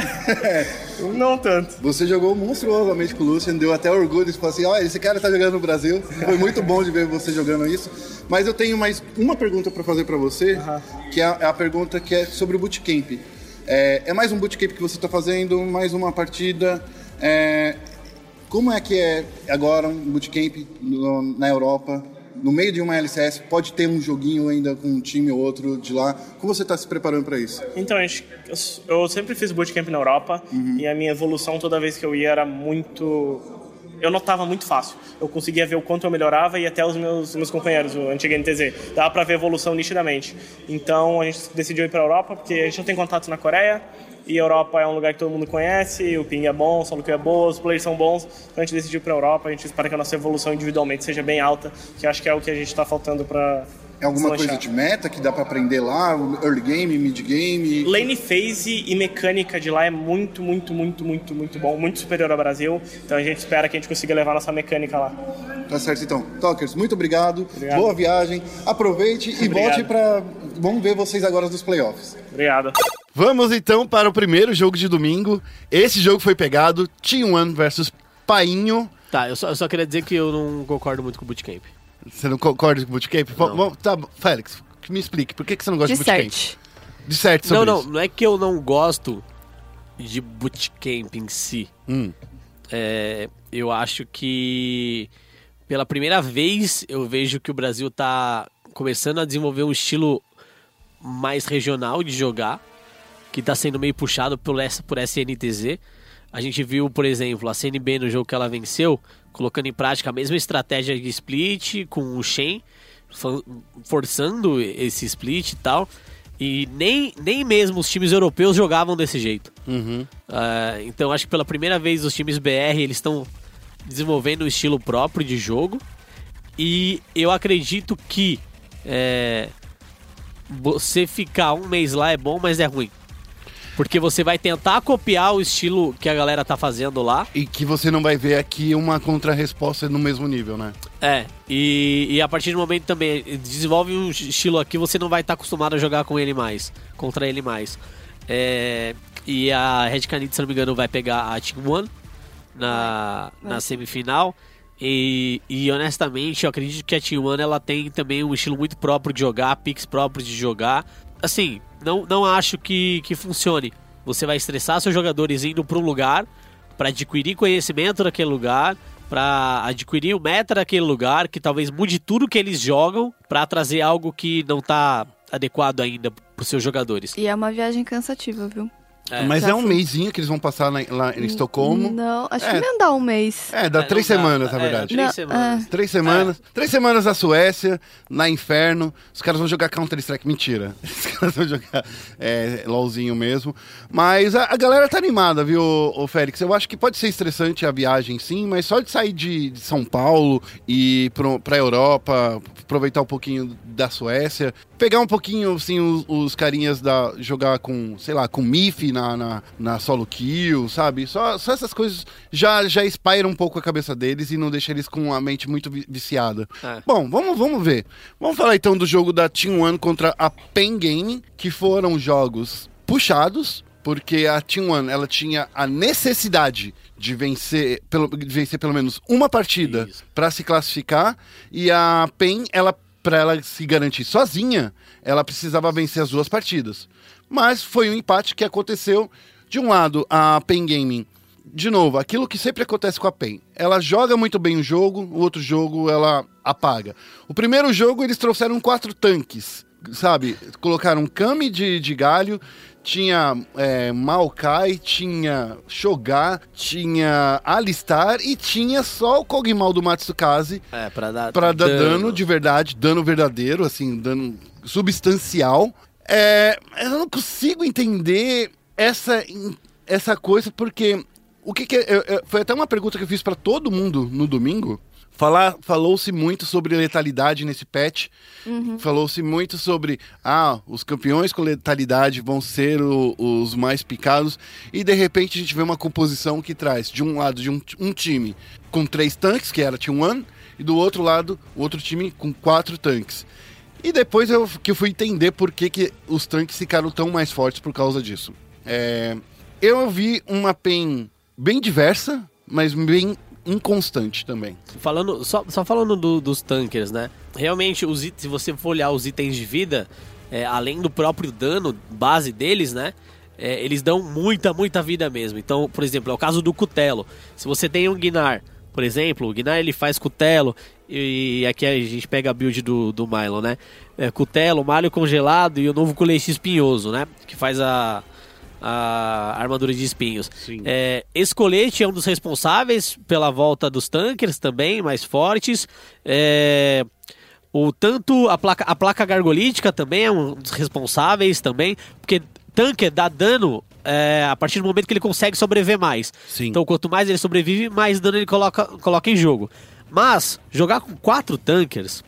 não tanto. Você jogou monstruosamente com o Lucian, deu até orgulho de falar assim: olha, esse cara tá jogando no Brasil. Foi muito bom de ver você jogando isso. Mas eu tenho mais uma pergunta para fazer para você, que é a, é a pergunta que é sobre o bootcamp. É, é mais um bootcamp que você está fazendo, mais uma partida. É, como é que é agora um bootcamp no- na Europa? No meio de uma LCS, pode ter um joguinho ainda com um time ou outro de lá. Como você está se preparando para isso? Então, a eu, sempre fiz bootcamp na Europa e a minha evolução toda vez que eu ia era muito. Eu notava muito fácil. Eu conseguia ver o quanto eu melhorava e até os meus, meus companheiros, o antigo NTZ. Dava pra ver a evolução nitidamente. Então a gente decidiu ir pra Europa porque a gente não tem contato na Coreia e Europa é um lugar que todo mundo conhece, o ping é bom, o solo que é boa, os players são bons. Então a gente decidiu pra Europa, a gente espera que a nossa evolução individualmente seja bem alta, que acho que é o que a gente tá faltando pra. É alguma deslanchar. coisa de meta que dá para aprender lá? Early game, mid game? Lane phase e mecânica de lá é muito, muito, muito, muito, muito bom, muito superior ao Brasil. Então a gente espera que a gente consiga levar nossa mecânica lá. Tá certo então. Talkers, muito obrigado. Obrigado. Boa viagem. Aproveite e Obrigado. volte para. Vamos ver vocês agora nos playoffs. Obrigado. Vamos então para o primeiro jogo de domingo. Esse jogo foi pegado T1 versus Painho. Tá, eu só, eu só queria dizer que eu não concordo muito com o Bootcamp. Você não concorda com o bootcamp? Não. Tá, Félix, me explique, por que, que você não gosta de, De bootcamp? cert. De certo Não, sobre não, isso. não é que eu não gosto de Bootcamp em si. Hum. É, eu acho que pela primeira vez eu vejo que o Brasil tá começando a desenvolver um estilo mais regional de jogar, que tá sendo meio puxado por, S- por SNTZ. A gente viu, por exemplo, a CNB no jogo que ela venceu, colocando em prática a mesma estratégia de split com o Shen, forçando esse split e tal. E nem, nem mesmo os times europeus jogavam desse jeito. Uhum. Ah, então acho que pela primeira vez os times BR eles estão desenvolvendo um estilo próprio de jogo e eu acredito que é, você ficar um mês lá é bom, mas é ruim. Porque você vai tentar copiar o estilo que a galera tá fazendo lá. E que você não vai ver aqui uma contra-resposta no mesmo nível, né? É, e, e a partir do momento também desenvolve um estilo aqui, você não vai estar acostumado a jogar com ele mais, contra ele mais. É, e a Red Canids, se não me engano, vai pegar a Team One na, na semifinal. E, e honestamente, eu acredito que a Team One ela tem também um estilo muito próprio de jogar, picks próprios de jogar. Assim, não, não acho que, que funcione. Você vai estressar seus jogadores indo para um lugar para adquirir conhecimento daquele lugar, para adquirir o meta daquele lugar, que talvez mude tudo que eles jogam para trazer algo que não tá adequado ainda para seus jogadores. E é uma viagem cansativa, viu? É. Mas Já é um fui. mêsinho que eles vão passar na- lá em Estocolmo. Não, acho É. que não dá um mês. É, dá É, três dá. semanas, na É, verdade. três Não, semanas. Três semanas. Três semanas na Suécia, na Inferno. Os caras vão jogar Counter-Strike. Mentira. Os caras vão jogar é, LOLzinho mesmo. Mas a, a galera tá animada, viu, ô, Félix? Eu acho que pode ser estressante a viagem, sim, mas só de sair de, de São Paulo e ir pro, pra Europa, aproveitar um pouquinho da Suécia, pegar um pouquinho, assim, os, os carinhas da. jogar com, sei lá, com MIF na, na, na solo kill, sabe? Só, só essas coisas já, já espairam um pouco a cabeça deles e não deixa eles com a mente muito vi- viciada. É. Bom, vamos, vamos ver. Vamos falar então do jogo da Team One contra a Pen Gaming, que foram jogos puxados, porque a Team One ela tinha a necessidade de vencer pelo, de vencer pelo menos uma partida para se classificar e a PEN ela para ela se garantir sozinha ela precisava vencer as duas partidas Mas foi um empate que aconteceu. De um lado, a Pen Gaming, de novo, aquilo que sempre acontece com a Pen. Ela joga muito bem o jogo, o outro jogo ela apaga. O primeiro jogo eles trouxeram quatro tanques, sabe? Colocaram Kami de, de galho, tinha é, Maokai, tinha Shogar, tinha Alistar e tinha só o Kog'Maw do Matsukaze É, pra dar, Pra dar dano. de verdade, dano verdadeiro, assim, dano substancial. É, eu não consigo entender essa, essa coisa, porque o que, que é- eu- eu- foi até uma pergunta que eu fiz pra todo mundo no domingo. Falar, falou-se muito sobre letalidade nesse patch. Falou-se muito sobre ah, os campeões com letalidade vão ser o- os mais picados. E de repente a gente vê uma composição que traz, de um lado, de um, um time com três tanques, que era T1, e do outro lado, o outro time com quatro tanques. E depois eu, que eu fui entender por que, que os tanques ficaram tão mais fortes por causa disso. É, eu vi uma PEN bem diversa, mas bem inconstante também. Falando, só, só falando do- dos tankers, né? Realmente, os se você for olhar os itens de vida, é, além do próprio dano base deles, né? é, eles dão muita, muita vida mesmo. Então, por exemplo, é o caso do Cutelo. Se você tem um Gnar, por exemplo, o Gnar ele faz Cutelo, e aqui a gente pega a build do, do Milo, né? É, Cutelo, Malho Congelado e o novo colete espinhoso, né? Que faz a, a armadura de espinhos. É, esse colete é um dos responsáveis pela volta dos tankers também, mais fortes. É, o tanto a placa, a placa gargolítica também é um dos responsáveis também, porque tanker dá dano é, a partir do momento que ele consegue sobreviver mais. Sim. Então quanto mais ele sobrevive, mais dano ele coloca, coloca em jogo. Mas jogar com quatro tankers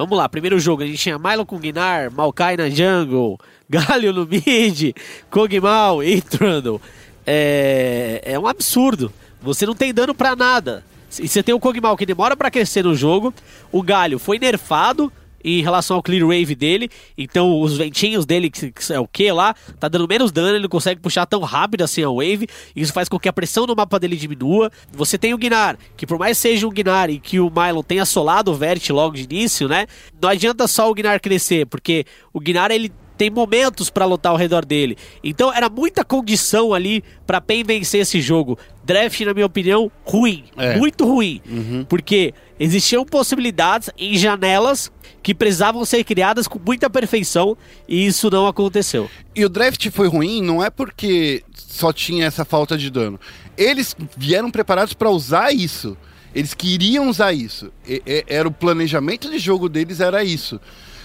Vamos lá, primeiro jogo, a gente tinha Milo com Gnar, Maokai na jungle, Galio no mid, Kog'Maw e Trundle. É, é um absurdo. Você não tem dano pra nada. E você tem o Kog'Maw que demora pra crescer no jogo. O Galho foi nerfado em relação ao clear wave dele. Então os ventinhos dele, que é o que lá, tá dando menos dano, ele não consegue puxar tão rápido assim a wave. Isso faz com que a pressão no mapa dele diminua. Você tem o Gnar, que por mais seja um Gnar e que o Mylon tenha solado o Vert logo de início, né? Não adianta só o Gnar crescer, porque o Gnar ele tem momentos pra lutar ao redor dele. Então era muita condição ali pra PEN vencer esse jogo. Draft, na minha opinião, ruim. É. Muito ruim. Porque existiam possibilidades em janelas que precisavam ser criadas com muita perfeição e isso não aconteceu. E o draft foi ruim não é porque só tinha essa falta de dano. Eles vieram preparados para usar isso. Eles queriam usar isso. E- e- era o planejamento de jogo deles era isso.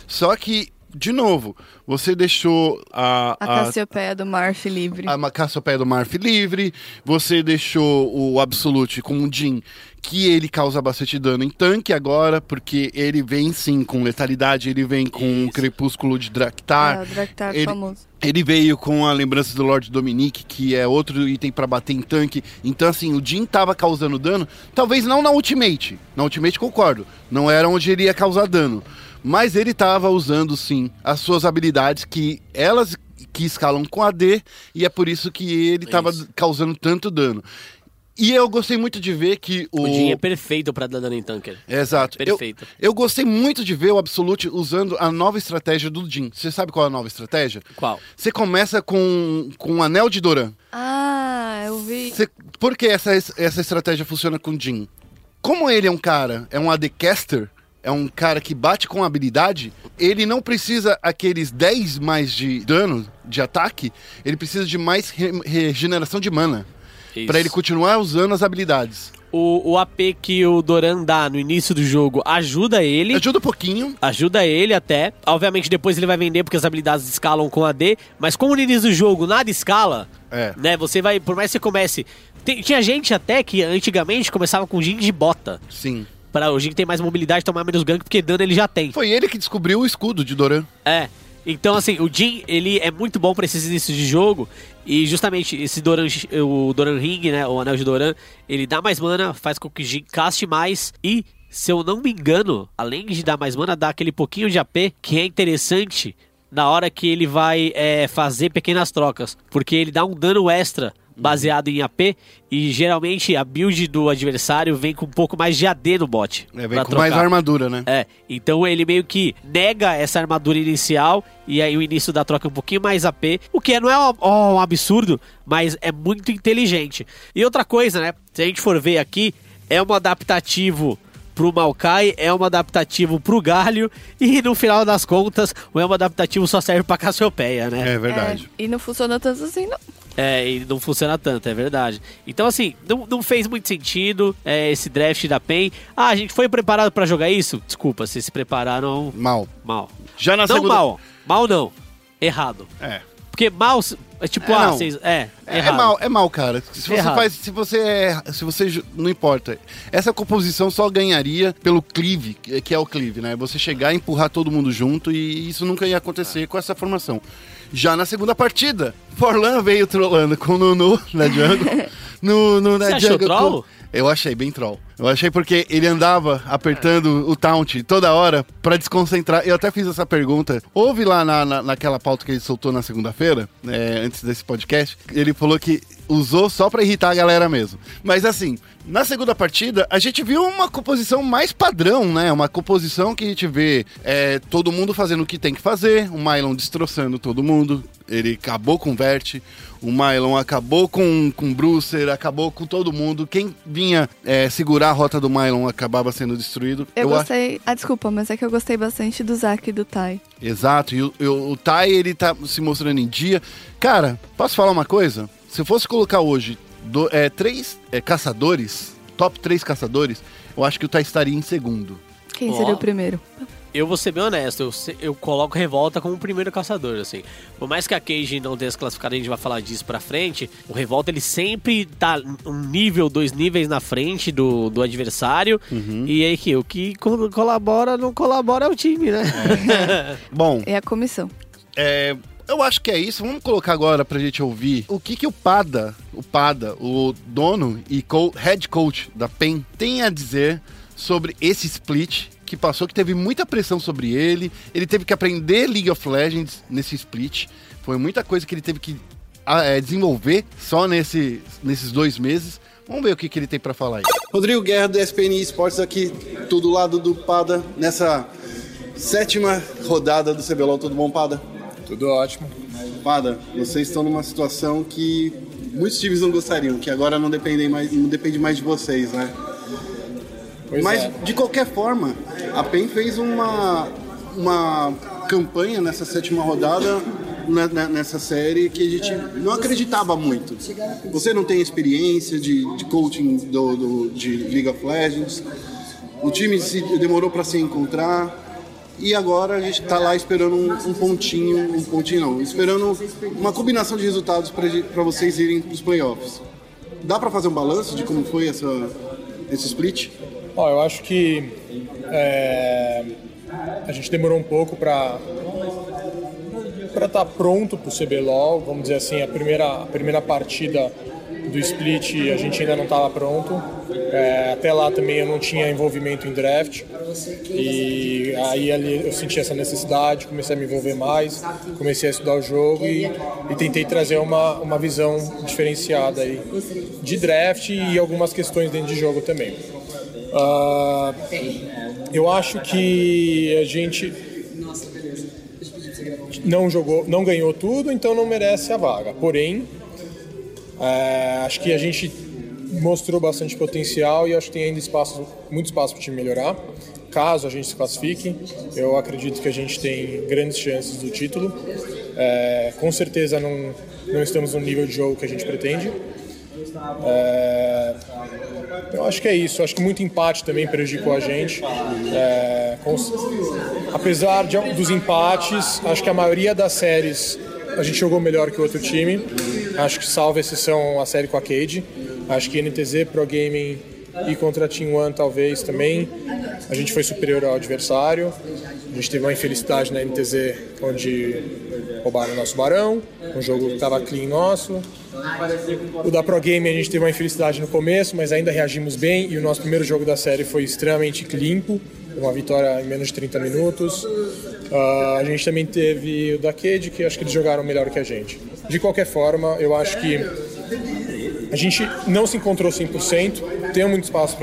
Só que de novo, você deixou a, A Cassiopeia do Marf livre. a Cassiopeia do Marf livre, você deixou o Absolute com o Jin, que ele causa bastante dano em tanque agora, porque ele vem sim com letalidade, ele vem com o Crepúsculo de Draktar. É, o Draktar ele, famoso. ele veio com a lembrança do Lord Dominique, que é outro item pra bater em tanque. Então, assim, o Jin tava causando dano, talvez não na Ultimate. Na Ultimate concordo, não era onde ele ia causar dano. Mas ele tava usando, sim, as suas habilidades que elas que escalam com AD, e é por isso que ele tava Isso. causando tanto dano. E eu gostei muito de ver que o. O Jin é perfeito pra dar dano em tanker. Exato. Eu- Perfeito. Eu, gostei muito de ver o Absolute usando a nova estratégia do Jin. Você sabe qual é a nova estratégia? Qual? Você começa com, com um anel de Doran. Ah, eu vi. Você- por que essa, essa estratégia funciona com o Jin? Como ele é um cara, é um AD caster, é um cara que bate com habilidade, ele não precisa aqueles 10 mais de dano de ataque, ele precisa de mais re- regeneração de mana. Pra ele continuar usando as habilidades. O, o AP que o Doran dá no início do jogo ajuda ele. Ajuda um pouquinho. Ajuda ele até. Obviamente depois ele vai vender porque as habilidades escalam com AD. Mas como no início do jogo nada escala, É. né? Você vai, por mais que você comece. Tem- tinha gente até que antigamente começava com Jin de bota. Sim. Para o Jin ter mais mobilidade, tomar menos gank, porque dano ele já tem. Foi ele que descobriu o escudo de Doran. É. Então, assim, o Jin, ele é muito bom pra esses inícios de jogo. E justamente esse Doran, o Doran Ring, né? O Anel de Doran, ele dá mais mana, faz com que o Jin caste mais. E, se eu não me engano, além de dar mais mana, dá aquele pouquinho de AP que é interessante na hora que ele vai é, fazer pequenas trocas. Porque ele dá um dano extra baseado em AP e geralmente a build do adversário vem com um pouco mais de AD no bot. É, vem com mais trocar. armadura, né? É, então ele meio que nega essa armadura inicial e aí o início da troca é um pouquinho mais AP, o que não é um, um absurdo, mas é muito inteligente. E outra coisa, né? Se a gente for ver aqui, é um adaptativo pro Maokai, é um adaptativo pro Galho e no final das contas, o é um adaptativo só serve pra Cassiopeia, né? É verdade. É, e não funciona tanto assim, não. É, e não funciona tanto, é verdade. Então, assim, não, não fez muito sentido é, esse draft da PEN. Ah, a gente foi preparado pra jogar isso? Desculpa, vocês se prepararam Mal. mal. Já na não segunda... mal. Mal não. Errado. É. Porque mal é tipo, É, ah, não. vocês. É, É, errado. mal, é mal, cara. Se você Errado. faz, se você é, se você não importa. Essa composição só ganharia pelo cleave, que é o cleave, né? Você chegar e empurrar todo mundo junto e isso nunca ia acontecer com essa formação. Já na segunda partida, Forlan veio trollando com o Nunu na jungle. No, no, na Você achou jungle troll? com- Eu achei bem troll. Eu achei porque ele andava apertando o taunt toda hora pra desconcentrar. Eu até fiz essa pergunta. Houve lá na, na- naquela pauta que ele soltou na segunda-feira, né, antes desse podcast, ele falou que usou só pra irritar a galera mesmo. Mas assim, na segunda partida, a gente viu uma composição mais padrão, né? Uma composição que a gente vê é, todo mundo fazendo o que tem que fazer, o Mylon destroçando todo mundo. Ele acabou com o Vert, o Mylon acabou com, com o Brucer, acabou com todo mundo. Quem vinha é, segurar a rota do Mylon acabava sendo destruído. Eu, acho- gostei. Ah, desculpa, mas é que eu gostei bastante do Zack e do Tai. Exato, e o, e o, Tai, ele tá se mostrando em dia. Cara, posso falar uma coisa? Se eu fosse colocar hoje do- é, três é, caçadores, top três caçadores, eu acho que o Tai estaria em segundo. Quem seria o primeiro? Eu vou ser bem honesto, eu, eu coloco Revolta como o primeiro caçador, assim. Por mais que a Cage não tenha se classificado, a gente vai falar disso pra frente, o Revolta ele sempre tá um nível, dois níveis na frente do, do adversário. E aí que o que co- colabora, não colabora é o time, né? Bom, É a comissão. É, eu acho que é isso. Vamos colocar agora pra gente ouvir o que, que o Pada, o Pada, o dono e co head coach da PEN, tem a dizer sobre esse split que passou, que teve muita pressão sobre ele. Ele teve que aprender League of Legends nesse split. Foi muita coisa que ele teve que ah, é, desenvolver só nesse, nesses dois meses. Vamos ver o que, que ele tem pra falar aí. Rodrigo Guerra do SPN Esportes aqui, do lado do Pada, nessa sétima rodada do CBLOL. Tudo bom, Pada? Tudo ótimo. Pada, vocês estão numa situação que muitos times não gostariam, que agora não, dependem mais, não depende mais de vocês, né? Pois Mas, é. de qualquer forma, a PEN fez uma, uma campanha nessa sétima rodada, na- na- nessa série, que a gente não acreditava muito. Você não tem experiência de, de coaching do, do- de League of Legends, o time se demorou para se encontrar, e agora a gente está lá esperando um, um pontinho, um pontinho não, esperando uma combinação de resultados para vocês irem para os playoffs. Dá para fazer um balanço de como foi essa, esse split? Ó, eu acho que é, a gente demorou um pouco para para estar pronto para o CBLOL, vamos dizer assim, a primeira, a primeira partida do split a gente ainda não estava pronto. É, até lá também eu não tinha envolvimento em draft. E aí ali eu senti essa necessidade, comecei a me envolver mais, comecei a estudar o jogo e, e tentei trazer uma, uma visão diferenciada aí de draft e algumas questões dentro de jogo também. Ah, eu acho que a gente não jogou, não ganhou tudo, então não merece a vaga. Porém, é, acho que a gente mostrou bastante potencial e acho que tem ainda espaço, muito espaço para o time melhorar. Caso a gente se classifique, eu acredito que a gente tem grandes chances do título. É, com certeza não, não estamos no nível de jogo que a gente pretende. É, eu acho que é isso. Acho que muito empate também prejudicou a gente. É, com- apesar de- dos empates, acho que a maioria das séries a gente jogou melhor que o outro time. Acho que salvo exceção a série com a Cade. Acho que NTZ, Pro Gaming e contra a Team One talvez também. A gente foi superior ao adversário. A gente teve uma infelicidade na NTZ onde roubaram o nosso barão. Um jogo que estava clean nosso. O da Pro Game a gente teve uma infelicidade no começo, mas ainda reagimos bem e o nosso primeiro jogo da série foi extremamente limpo, uma vitória em menos de 30 minutos. Ah, a gente também teve o da Cade, que acho que eles jogaram melhor que a gente. De qualquer forma, eu acho que A gente não se encontrou 100%, tem muito espaço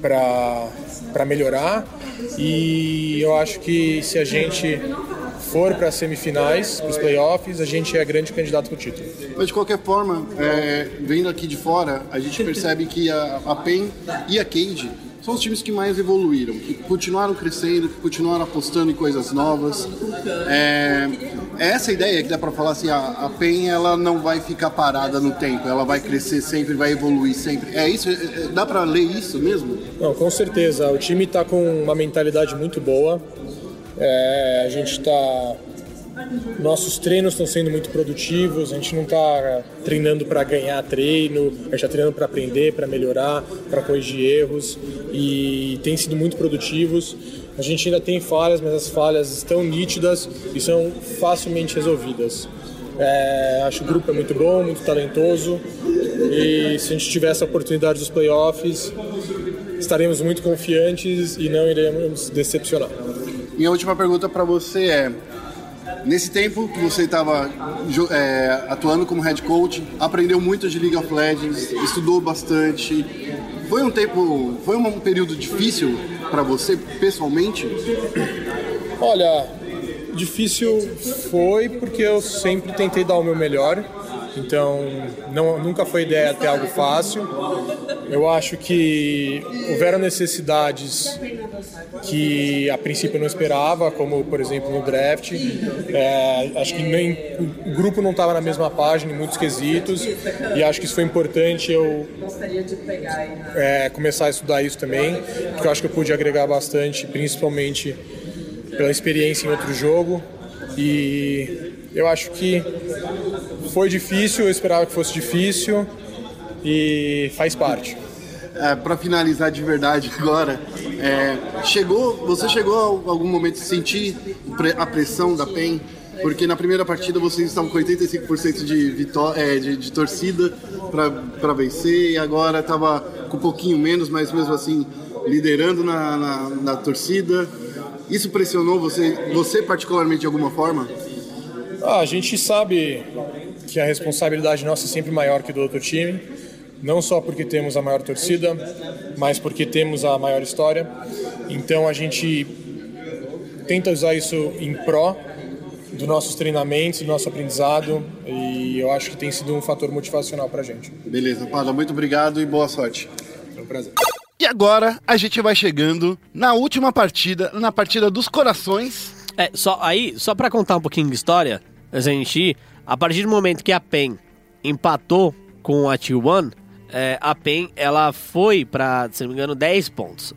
para melhorar e eu acho que se a gente for para as semifinais, para os playoffs, a gente é grande candidato para o título. Mas de qualquer forma, é, vendo aqui de fora, a gente percebe que a, a PEN e a Cade são os times que mais evoluíram, que continuaram crescendo, que continuaram apostando em coisas novas. É, é essa ideia que dá para falar assim, a, a PEN ela não vai ficar parada no tempo, ela vai crescer sempre, vai evoluir sempre. É isso? É, é, dá para ler isso mesmo? Não, com certeza. O time está com uma mentalidade muito boa. É, a gente está nossos treinos estão sendo muito produtivos, a gente não está treinando para ganhar treino, a gente está treinando para aprender, para melhorar, para corrigir erros e tem sido muito produtivos. A gente ainda tem falhas, mas as falhas estão nítidas e são facilmente resolvidas. É, acho que o grupo é muito bom, muito talentoso e se a gente tiver essa oportunidade dos playoffs, estaremos muito confiantes e não iremos decepcionar. Minha última pergunta para você é: Nesse tempo que você estava é, atuando como head coach, aprendeu muito de League of Legends, estudou bastante. Foi um tempo, foi um período difícil para você pessoalmente? Olha, difícil foi porque eu sempre tentei dar o meu melhor. Então, não, nunca foi ideia ter algo fácil. Eu acho que houveram necessidades que a princípio eu não esperava, como por exemplo no draft. É, acho que nem, o grupo não estava na mesma página em muitos quesitos e acho que isso foi importante eu é, começar a estudar isso também, porque eu acho que eu pude agregar bastante, principalmente pela experiência em outro jogo. E eu acho que foi difícil, eu esperava que fosse difícil e faz parte. É, para finalizar de verdade agora, é, chegou, você chegou a algum momento a sentir a pressão da PEN? Porque na primeira partida vocês estavam com 85% de, vitória, é, de, de torcida para vencer e agora estava com um pouquinho menos, mas mesmo assim liderando na, na, na torcida. Isso pressionou você, você particularmente de alguma forma? Ah, a gente sabe que a responsabilidade nossa é sempre maior que do outro time, não só porque temos a maior torcida, mas porque temos a maior história. Então a gente tenta usar isso em pró dos nossos treinamentos, do nosso aprendizado e eu acho que tem sido um fator motivacional para a gente. Beleza, Pada, muito obrigado e boa sorte. É um prazer. E agora a gente vai chegando na última partida, na partida dos corações. É, só aí, só para contar um pouquinho de história, a gente a partir do momento que a PEN empatou com a T1, é, a PEN ela foi para, se não me engano, 10 pontos.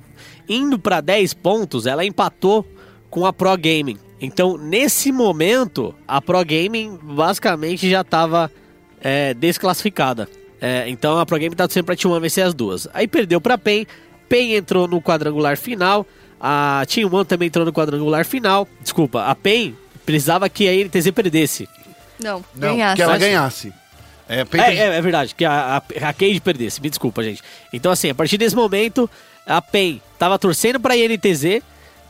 Indo para 10 pontos, ela empatou com a Pro Gaming. Então, nesse momento, a Pro Gaming basicamente já estava é, desclassificada. É, então, a Pro Gaming tá sempre para T1 vencer as duas. Aí perdeu para PEN. PEN entrou no quadrangular final. A T1 também entrou no quadrangular final. Desculpa, a PEN precisava que a NTZ perdesse. Não, Não, ganhasse. que ela ganhasse. É, PEN É, é, é verdade, que a, a, a Cade perdesse. Me desculpa, gente. Então, assim, a partir desse momento, a PEN tava torcendo pra INTZ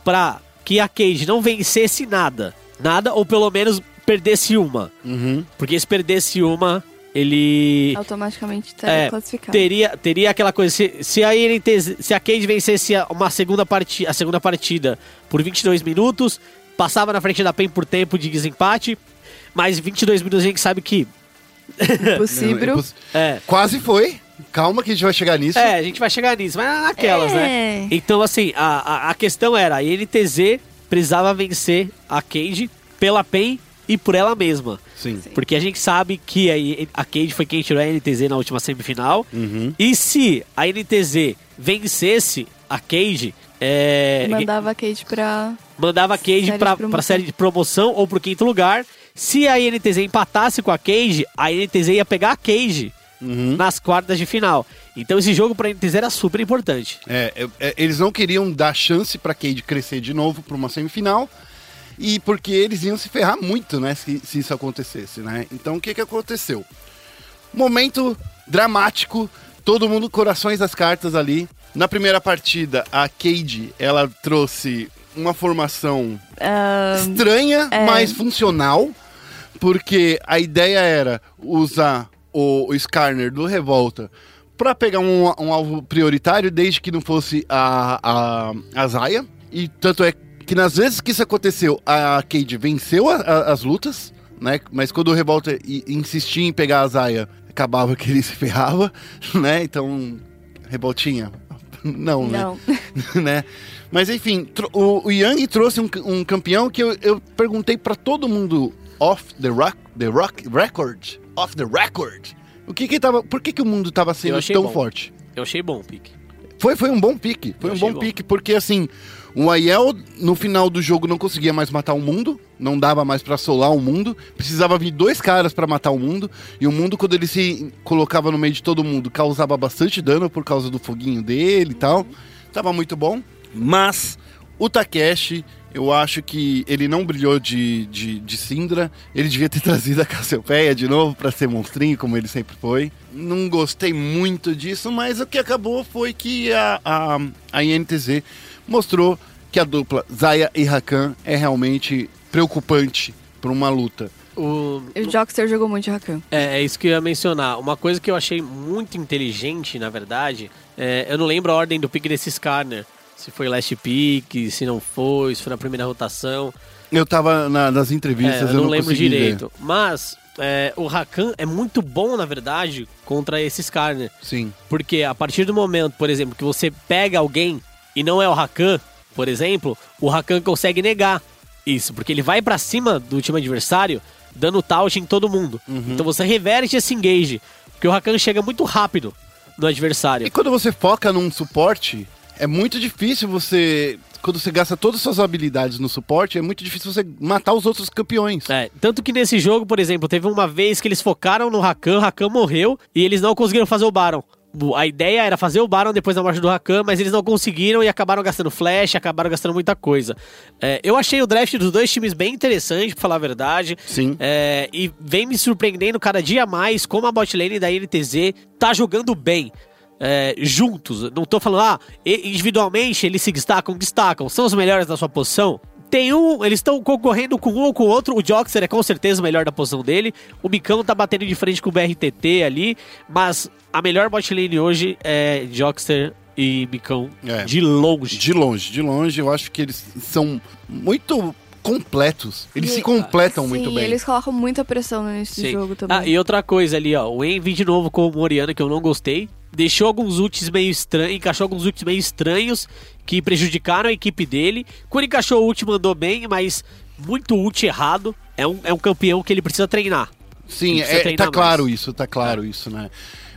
pra que a Cade não vencesse nada. Nada, ou pelo menos perdesse uma. Uhum. Porque se perdesse uma, ele. Automaticamente estaria É, classificado. teria, teria aquela coisa, se, se a INTZ, se a Cade vencesse a- uma segunda partida, a segunda partida por 22 minutos, passava na frente da PEN por tempo de desempate, mas 22 minutos a gente sabe que Possível. Não, é é, Quase foi. Calma que a gente vai chegar nisso. É, a gente vai chegar nisso, mas naquelas, É. né? Então, assim, a, a, a questão era, a NTZ precisava vencer a Cade pela PEN e por ela mesma. Sim. Porque a gente sabe que a, a Cade foi quem tirou a NTZ na última semifinal. Uhum. E se a NTZ vencesse a Cade, é, Mandava a Kate pra. mandava a Cade Série de pra, promoção. pra série de promoção ou pro quinto lugar. Se a NTZ empatasse com a Cage, a NTZ ia pegar a Cage Uhum. nas quartas de final. Então esse jogo pra NTZ era super importante. É, é, é, eles não queriam dar chance pra Cade crescer de novo pra uma semifinal. E porque eles iam se ferrar muito, né? Se, se isso acontecesse, né? Então o que, que aconteceu? Momento dramático, todo mundo corações das cartas ali. Na primeira partida, a Cade, ela trouxe uma formação estranha, é. mas funcional, porque a ideia era usar o, o Skarner do Revolta pra pegar um, um alvo prioritário, desde que não fosse a, a, a Zaya. E tanto é que nas vezes que isso aconteceu, a Cade venceu a- a- as lutas, né? Mas quando o Revolta insistia em pegar a Zaya, acabava que ele se ferrava, né? Então, Revoltinha, não, né? Não. né? Mas enfim, o, o Yang trouxe um, um campeão que eu, eu perguntei pra todo mundo off the rock, the rock record, off the record. O que que tava, por que que o mundo tava sendo tão bom. forte? Eu achei bom o pique. Foi, foi um bom pique, foi Eu um bom, bom. pique porque assim, o Aiel no final do jogo não conseguia mais matar o mundo, não dava mais pra solar o mundo, precisava vir dois caras pra matar o mundo e o mundo quando ele se colocava no meio de todo mundo causava bastante dano por causa do foguinho dele e tal. Tava muito bom, mas o Takeshi, eu acho que ele não brilhou de, de, de Syndra. Ele devia ter trazido a Cassiopeia de novo pra ser monstrinho, como ele sempre foi. Não gostei muito disso, mas o que acabou foi que a, a, a INTZ mostrou que a dupla Zaya e Rakan é realmente preocupante pra uma luta. O, O Jockster jogou muito de Rakan. É, é isso que eu ia mencionar. Uma coisa que eu achei muito inteligente, na verdade, é, eu não lembro a ordem do pick desse Skarner. Se foi last pick, se não foi, se foi na primeira rotação. Eu tava na- nas entrevistas, É, eu eu não, lembro consegui ver. direito. Mas é, o Rakan é muito bom, na verdade, contra esse Skarner. Sim. Porque a partir do momento, por exemplo, que você pega alguém e não é o Rakan, por exemplo, o Rakan consegue negar isso. Porque ele vai pra cima do time adversário, dando taunt em todo mundo. Uhum. Então você reverte esse engage. Porque o Rakan chega muito rápido no adversário. E quando você foca num suporte, é muito difícil você. Quando você gasta todas as suas habilidades no suporte, é muito difícil você matar os outros campeões. É, tanto que nesse jogo, por exemplo, teve uma vez que eles focaram no Rakan, o Rakan morreu e eles não conseguiram fazer o Baron. A ideia era fazer o Baron depois da morte do Rakan, mas eles não conseguiram e acabaram gastando flash, acabaram gastando muita coisa. É, eu achei o draft dos dois times bem interessante, pra falar a verdade. Sim. É, e vem me surpreendendo cada dia mais como a botlane da NTZ tá jogando bem. é, juntos, não tô falando, ah, individualmente eles se destacam, destacam, são os melhores da sua posição. Tem um, eles estão concorrendo com um ou com o outro. O Joxer é com certeza o melhor da posição dele. O Micão tá batendo de frente com o BRTT ali. Mas a melhor botlane hoje é Joxer e Micão É. de longe. De longe, de longe, eu acho que eles são muito completos. Eles se completam Sim, muito bem. eles colocam muita pressão no início do Sim. jogo também. Ah, e outra coisa ali, ó. O Envy de novo com o Moriana, que eu não gostei. Deixou alguns ults meio estranhos, encaixou alguns ults meio estranhos que prejudicaram a equipe dele. Quando encaixou o ult, mandou bem, mas muito ult errado. É um, é um campeão que ele precisa treinar. Sim, Ele precisa é, treinar tá claro mais. isso, tá claro isso, né?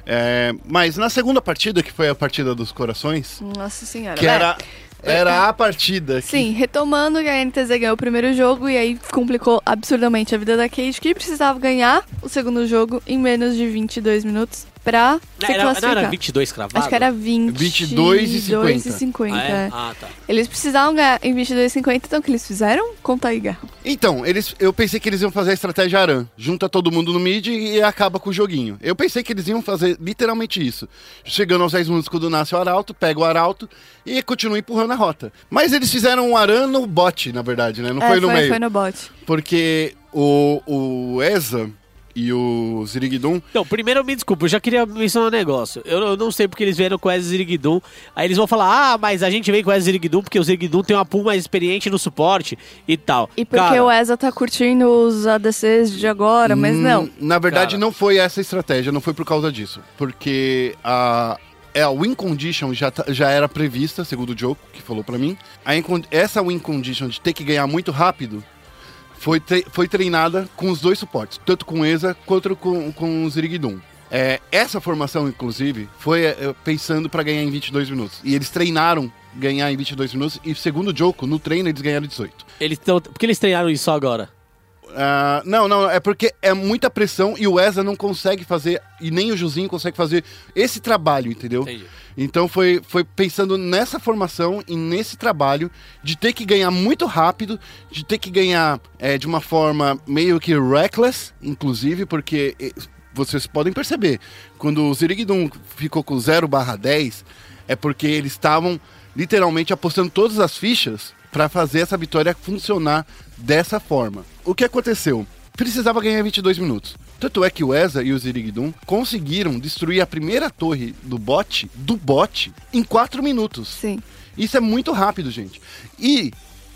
É, mas na segunda partida, que foi a partida dos corações, Nossa senhora. que É. era, era a partida que Sim, retomando que a NTZ ganhou o primeiro jogo e aí complicou absurdamente a vida da Kate, que precisava ganhar o segundo jogo em menos de 22 minutos pra se Não, era, não classificar. era 22 cravado? Acho que era 20, 22 e 50. 50, Ah, é? Ah, tá. Eles precisavam ganhar em 22 e 50, então o que eles fizeram? Conta aí, Guerra. Então, eles, eu pensei que eles iam fazer a estratégia Aran. Junta todo mundo no mid e acaba com o joguinho. Eu pensei que eles iam fazer literalmente isso. Chegando aos 10 minutos quando nasce o Arauto, pega o Arauto e continua empurrando a rota. Mas eles fizeram um Aran no bot, na verdade, né? Não é, foi no meio. Foi no bot. Porque o, o Eza e o Zirigdum Então, primeiro me desculpa, eu já queria mencionar um negócio. Eu, eu não sei porque eles vieram com o Zirigdum. Aí eles vão falar, ah, mas a gente veio com o Zirigdum porque o Zirigdum tem uma pool mais experiente no suporte e tal. E porque Cara, o Eza tá curtindo os ADCs de agora, mas não. Hum, Na verdade, Cara. não foi essa a estratégia, não foi por causa disso. Porque a, é, a win condition já, tá- já era prevista, segundo o Joe, que falou pra mim. A essa win condition de ter que ganhar muito rápido foi, tre- foi treinada com os dois suportes, tanto com o Eza quanto com, com o Zirigdum. É, essa formação, inclusive, foi é, pensando pra ganhar em 22 minutos. E eles treinaram ganhar em 22 minutos, e segundo o Joko, no treino eles ganharam 18. Eles tão, por que eles treinaram isso agora? Ah, não, não, é porque é muita pressão e o Eza não consegue fazer, e nem o Juzinho consegue fazer esse trabalho, entendeu? Entendi. Então foi, foi pensando nessa formação e nesse trabalho de ter que ganhar muito rápido, de ter que ganhar é, de uma forma meio que reckless, inclusive, porque vocês podem perceber, quando o Zirigdum ficou com 0 barra 10, é porque eles estavam literalmente apostando todas as fichas para fazer essa vitória funcionar dessa forma. O que aconteceu? precisava ganhar 22 minutos. Tanto é que o Eza e o Zirigdum conseguiram destruir a primeira torre do bot, do bot, em 4 minutos. Sim. Isso é muito rápido, gente. E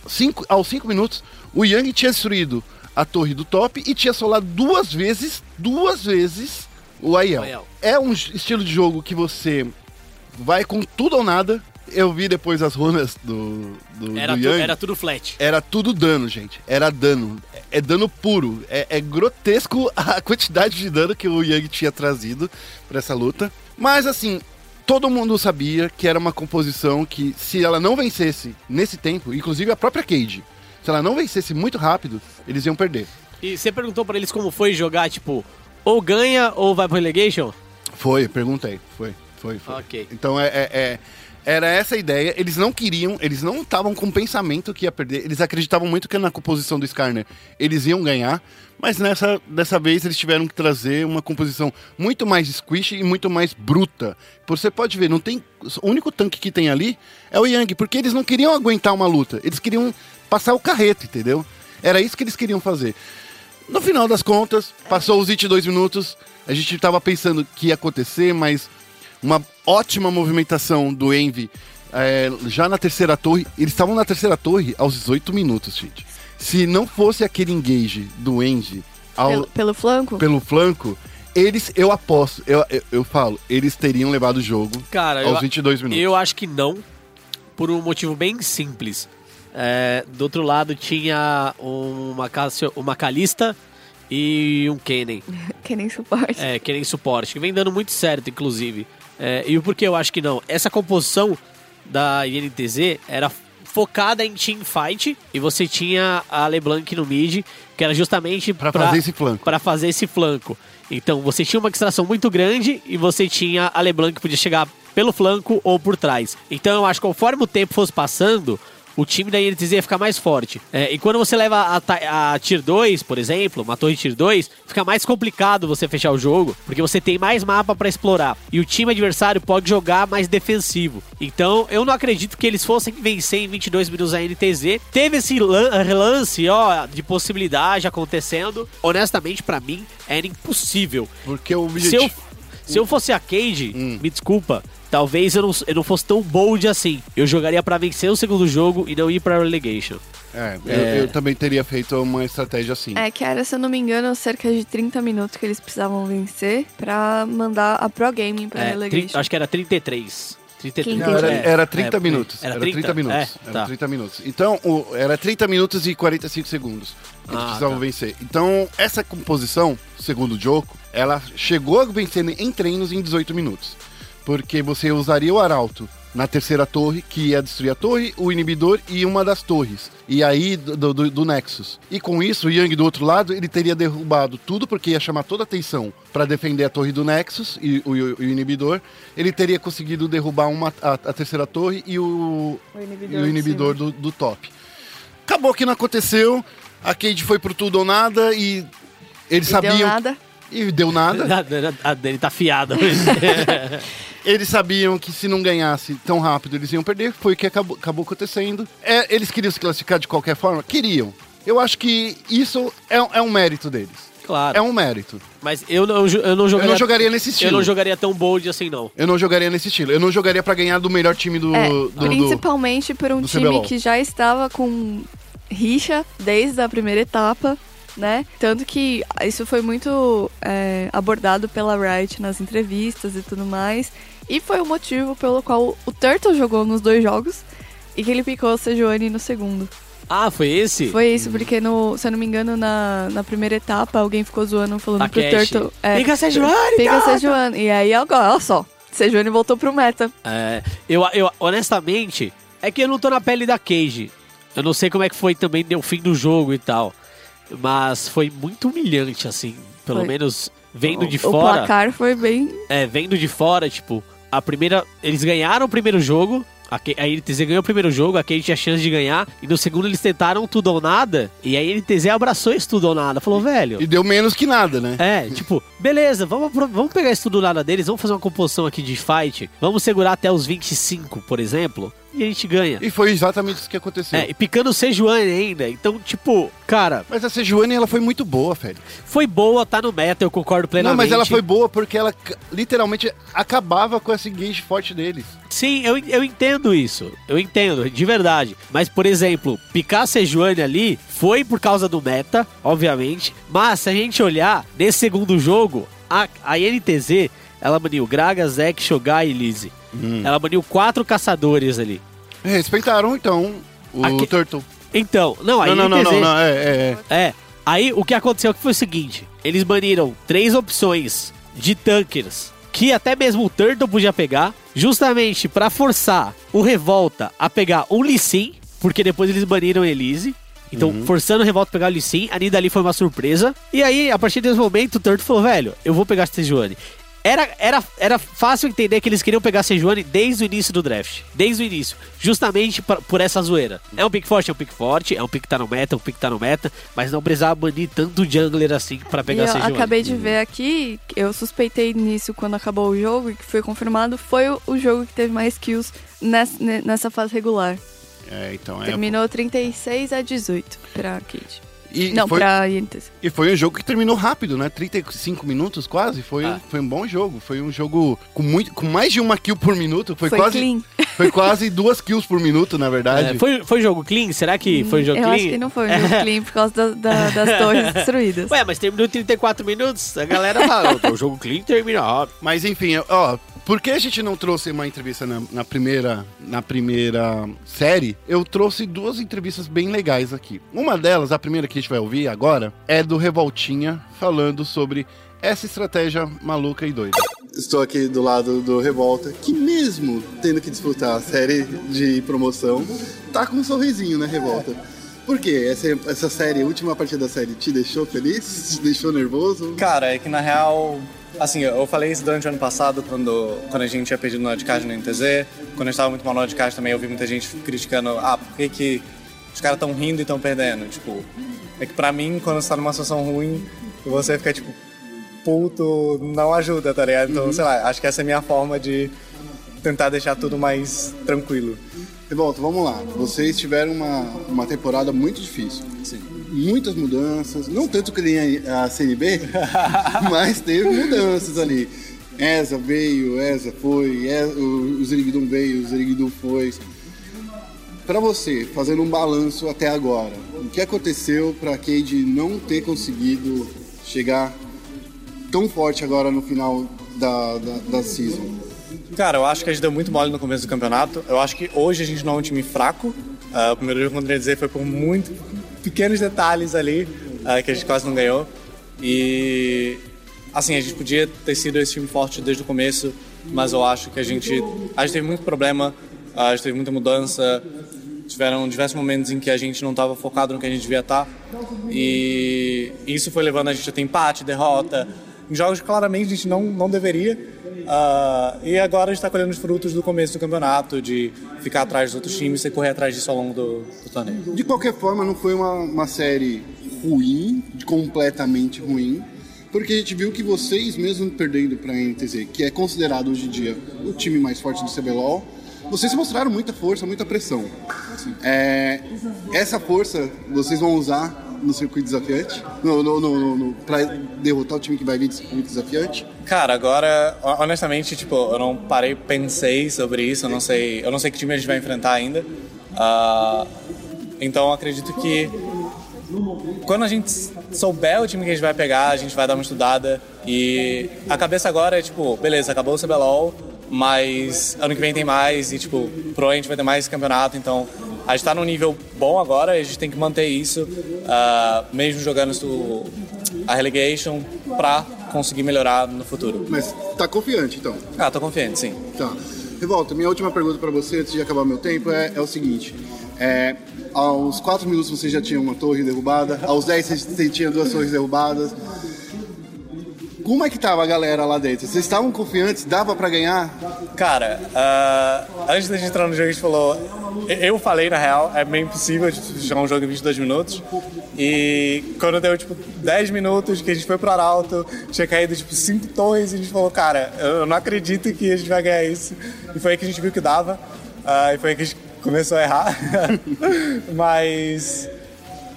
cinco, aos 5 minutos, o Yang tinha destruído a torre do top e tinha solado duas vezes, duas vezes o Aiel. É um estilo de jogo que você vai com tudo ou nada. Eu vi depois as runas do, do, Era, do tu- era tudo flat. Era tudo dano, gente. Era dano. É, é dano puro. É, é grotesco a quantidade de dano que o Yang tinha trazido pra essa luta. Mas assim, todo mundo sabia que era uma composição que, se ela não vencesse nesse tempo, inclusive a própria Cage, se ela não vencesse muito rápido, eles iam perder. E você perguntou pra eles como foi jogar, tipo, ou ganha ou vai pro relegation? Foi, perguntei. Foi, foi, foi. Ok. Então é, é- é- era essa a ideia. Eles não queriam, eles não estavam com o pensamento que ia perder. Eles acreditavam muito que na composição do Skarner eles iam ganhar. Mas nessa dessa vez eles tiveram que trazer uma composição muito mais squish e muito mais bruta. Você pode ver, não tem. O único tanque que tem ali é o Yang, porque eles não queriam aguentar uma luta. Eles queriam passar o carreto, entendeu? Era isso que eles queriam fazer. No final das contas, passou os 22 minutos. A gente tava pensando que ia acontecer, mas uma ótima movimentação do Envy é, já na terceira torre. Eles estavam na terceira torre aos 18 minutos, gente. Se não fosse aquele engage do Envy ao, Pelo, pelo flanco? pelo flanco, eles, eu aposto, eu, eu, eu falo, eles teriam levado o jogo Cara, aos eu, 22 minutos. eu acho que não, por um motivo bem simples. É, do outro lado tinha uma, Cassio, uma Calista e um Kennen. Que nem suporte. É, que nem suporte, que vem dando muito certo, inclusive. É, e o porquê eu acho que não? Essa composição da INTZ era focada em teamfight e você tinha a LeBlanc no mid, que era justamente Pra fazer esse flanco. Pra fazer esse flanco. Então você tinha uma extração muito grande e você tinha a LeBlanc que podia chegar pelo flanco ou por trás. Então eu acho que conforme o tempo fosse passando, o time da INTZ ia ficar mais forte. É, e quando você leva a, a Tier 2, por exemplo, uma torre Tier 2, fica mais complicado você fechar o jogo, porque você tem mais mapa pra explorar. E o time adversário pode jogar mais defensivo. Então, eu não acredito que eles fossem vencer em 22 minutos a NTZ. Teve esse lan- relance, ó, de possibilidade acontecendo. Honestamente, pra mim, era impossível. Porque o Se eu, objetivo... se eu fosse a Cade, Hum. me desculpa, talvez eu não, eu não fosse tão bold assim. Eu jogaria pra vencer o segundo jogo e não ir pra relegation. É, eu- É. Eu, também teria feito uma estratégia assim. É que era, se eu não me engano, cerca de 30 minutos que eles precisavam vencer pra mandar a Pro Gaming pra É, Relegation. acho que era 33. 33. Quem Não, era, É, era 30 é, minutos. Era Era 30, 30 minutos. É, Era tá. 30 minutos. Então, o- era 30 minutos e 45 segundos. que Eles Ah, precisavam tá. vencer. Então, essa composição, segundo o Joko, ela chegou a vencer em treinos em 18 minutos. Porque você usaria o Arauto na terceira torre, que ia destruir a torre, o inibidor e uma das torres. E aí, do, do, do Nexus. E com isso, o Yang do outro lado, ele teria derrubado tudo, porque ia chamar toda a atenção para defender a torre do Nexus e o, e o inibidor. Ele teria conseguido derrubar uma, a, a terceira torre e o, O e inibidor, o de inibidor do, do top. Acabou que não aconteceu. A Cade foi pro tudo ou nada e eles E sabiam. deu nada. E deu nada. A, a dele tá fiada hoje. eles sabiam que se não ganhasse tão rápido eles iam perder. Foi o que acabou, acabou acontecendo. É, eles queriam se classificar de qualquer forma? Queriam. Eu acho que isso é, é um mérito deles. claro. É um mérito. Mas eu não, eu não Eu jogaria. não jogaria nesse Eu estilo. não jogaria tão bold assim, não. Eu não jogaria nesse estilo. Eu não jogaria pra ganhar do melhor time do. É, do- do- principalmente por um do time CBLOL. que já estava com rixa desde a primeira etapa, né? Tanto que isso foi muito é, abordado pela Riot nas entrevistas e tudo mais. E foi o motivo pelo qual o Turtle jogou nos dois jogos e que ele picou o Sejuani no segundo. Ah, foi esse? Foi isso, porque, no, se eu não me engano, na, na primeira etapa, alguém ficou zoando, falando A pro Cash. Turtle... É, Pica Sejuani, Pica! Sejuani. E aí, agora, olha só, Sejuani voltou pro meta. É, eu, eu, honestamente, é que eu não tô na pele da Cage. Eu não sei como é que foi também o fim do jogo e tal. Mas foi muito humilhante, assim. Pelo Foi. menos vendo de o fora. placar foi bem... É, vendo de fora, tipo, a primeira. Eles ganharam o primeiro jogo. A, NTZ ganhou o primeiro jogo, a Cage tinha chance de ganhar. E no segundo eles tentaram tudo ou nada. E a NTZ abraçou esse tudo ou nada. Falou, velho. E deu menos que nada, né? É, tipo, beleza, vamos, vamos pegar esse tudo nada deles, vamos fazer uma composição aqui de fight, vamos segurar até os 25, por exemplo. E a gente ganha. E foi exatamente isso que aconteceu. É, e picando o Sejuani ainda. Então, tipo, cara, Mas a Sejuani, ela foi muito boa, velho. foi boa, tá no meta, eu concordo Não, plenamente. mas ela foi boa porque ela literalmente acabava com esse engage forte deles. Sim, eu, eu entendo isso. Eu entendo, de verdade. Mas, por exemplo, picar a Sejuani ali foi por causa do meta, obviamente. Mas se a gente olhar nesse segundo jogo, a, a NTZ, ela baniu Graga, Zek, Shogai e Lizzie. Hum. Ela baniu quatro caçadores ali. Respeitaram, então, o Aqui- Turtle. Então, não, a Não, não, não, não, não, é, é, é. É. Aí o que aconteceu que foi o seguinte: eles baniram três opções de tankers que até mesmo o Turtle podia pegar, justamente pra forçar o Revolta a pegar um Lee Sin, porque depois eles baniram Elise. Então, forçando o Revolta a pegar o Lee Sin, a Nidali foi uma surpresa. E aí, a partir desse momento, o Turtle falou: velho, eu vou pegar a Sejuani. Era, era, era fácil entender que eles queriam pegar a Sejuani desde o início do draft. Desde o início. Justamente pra- por essa zoeira. É um pick forte, é um pick forte. É um pick que tá no meta, é um pick que tá no meta. Mas não precisava banir tanto jungler assim pra E pegar a eu Sejuani. acabei de ver aqui, eu suspeitei nisso quando acabou o jogo e que foi confirmado, foi o, o jogo que teve mais kills nessa, ne- nessa fase regular. É, então é. Terminou 36 a 18 pra Cade. E Não, foi, pra e foi um jogo que terminou rápido, né? 35 minutos quase. Foi, Ah. foi um bom jogo. Foi um jogo com, muito, com mais de uma kill por minuto. Foi, Foi quase. clean. Foi quase duas kills por minuto, na verdade. É, foi, foi jogo clean? Será que foi jogo Eu clean? acho que não foi um jogo clean por causa da- da- das torres destruídas. Ué, mas terminou 34 minutos. A galera fala: "Ô, o jogo clean termina rápido. Mas enfim, ó, por que a gente não trouxe uma entrevista na, na primeira, na primeira série? Eu trouxe duas entrevistas bem legais aqui. Uma delas, a primeira que a gente vai ouvir agora, é do Revoltinha falando sobre essa estratégia maluca e doida. Estou aqui do lado do Revolta, que mesmo tendo que disputar a série de promoção, tá com um sorrisinho, né, Revolta? Por quê? Essa, essa série, a última partida da série, te deixou feliz? Te deixou nervoso? Cara, é que na real, assim, eu falei isso durante o ano passado, quando, quando a gente tinha perdido no Nordcast no NTZ. Quando a gente tava muito mal no Nordcast também, eu vi muita gente criticando, ah, por que, que os caras tão rindo e tão perdendo? Tipo, é que pra mim, quando você tá numa situação ruim, você fica tipo, puto, não ajuda, tá ligado? Então, sei lá, acho que essa é a minha forma de tentar deixar tudo mais tranquilo. Revolta, vamos lá. Vocês tiveram uma, uma temporada muito difícil. Sim. Muitas mudanças, não tanto que nem a, a CNB, mas teve mudanças ali. Eza veio, Eza foi, E- o, o veio, o Zerigdum foi. Pra você, fazendo um balanço até agora, o que aconteceu pra Cade não ter conseguido chegar tão forte agora no final da, da, da season? Cara, eu acho que a gente deu muito mole no começo do campeonato. Eu acho que hoje a gente não é um time fraco. Ah, o primeiro jogo contra o dizer foi por muito pequenos detalhes ali ah, que a gente quase não ganhou. E assim, a gente podia ter sido esse time forte desde o começo, mas eu acho que a gente a gente teve muito problema, ah, a gente teve muita mudança. Tiveram diversos momentos em que a gente não estava focado no que a gente devia estar. E isso foi levando a gente a ter empate, derrota, em jogos que claramente a gente não, não deveria. Ah, e agora a gente está colhendo os frutos do começo do campeonato, de ficar atrás dos outros times e correr atrás disso ao longo do, do torneio. De qualquer forma, não foi uma, uma série ruim, completamente ruim, porque a gente viu que vocês, mesmo perdendo para a NTZ, que é considerado hoje em dia o time mais forte do CBLOL, vocês mostraram muita força, muita pressão. É, essa força vocês vão usar no circuito desafiante, no, no, no, no, para derrotar o time que vai vir do circuito desafiante. Cara, agora, ho- honestamente, tipo, eu não parei, pensei sobre isso, eu não sei, eu não sei que time a gente vai enfrentar ainda. Ah, então, acredito que quando a gente souber o time que a gente vai pegar, a gente vai dar uma estudada e a cabeça agora é tipo, beleza, acabou o CBLOL, mas ano que vem tem mais e tipo, provavelmente vai ter mais campeonato, então a gente tá num nível bom agora, a gente tem que manter isso, ah, mesmo jogando isso, a relegation, pra conseguir melhorar no futuro. Mas tá confiante, então. Ah, tô confiante, sim. Tá. Revolta, minha última pergunta para você, antes de acabar meu tempo, é, é o seguinte. É, aos 4 minutos você já tinha uma torre derrubada, aos 10 você tinha duas torres derrubadas. Como é que tava a galera lá dentro? Vocês estavam confiantes? Dava para ganhar? Cara, ah, antes da gente entrar no jogo, a gente falou. Eu falei, na real, é bem impossível tipo, jogar um jogo em 22 minutos. E quando deu, tipo, 10 minutos que a gente foi pro Arauto, tinha caído, tipo, 5 torres, e a gente falou, cara, eu não acredito que a gente vai ganhar isso. E foi aí que a gente viu que dava. ah, e foi aí que a gente começou a errar. Mas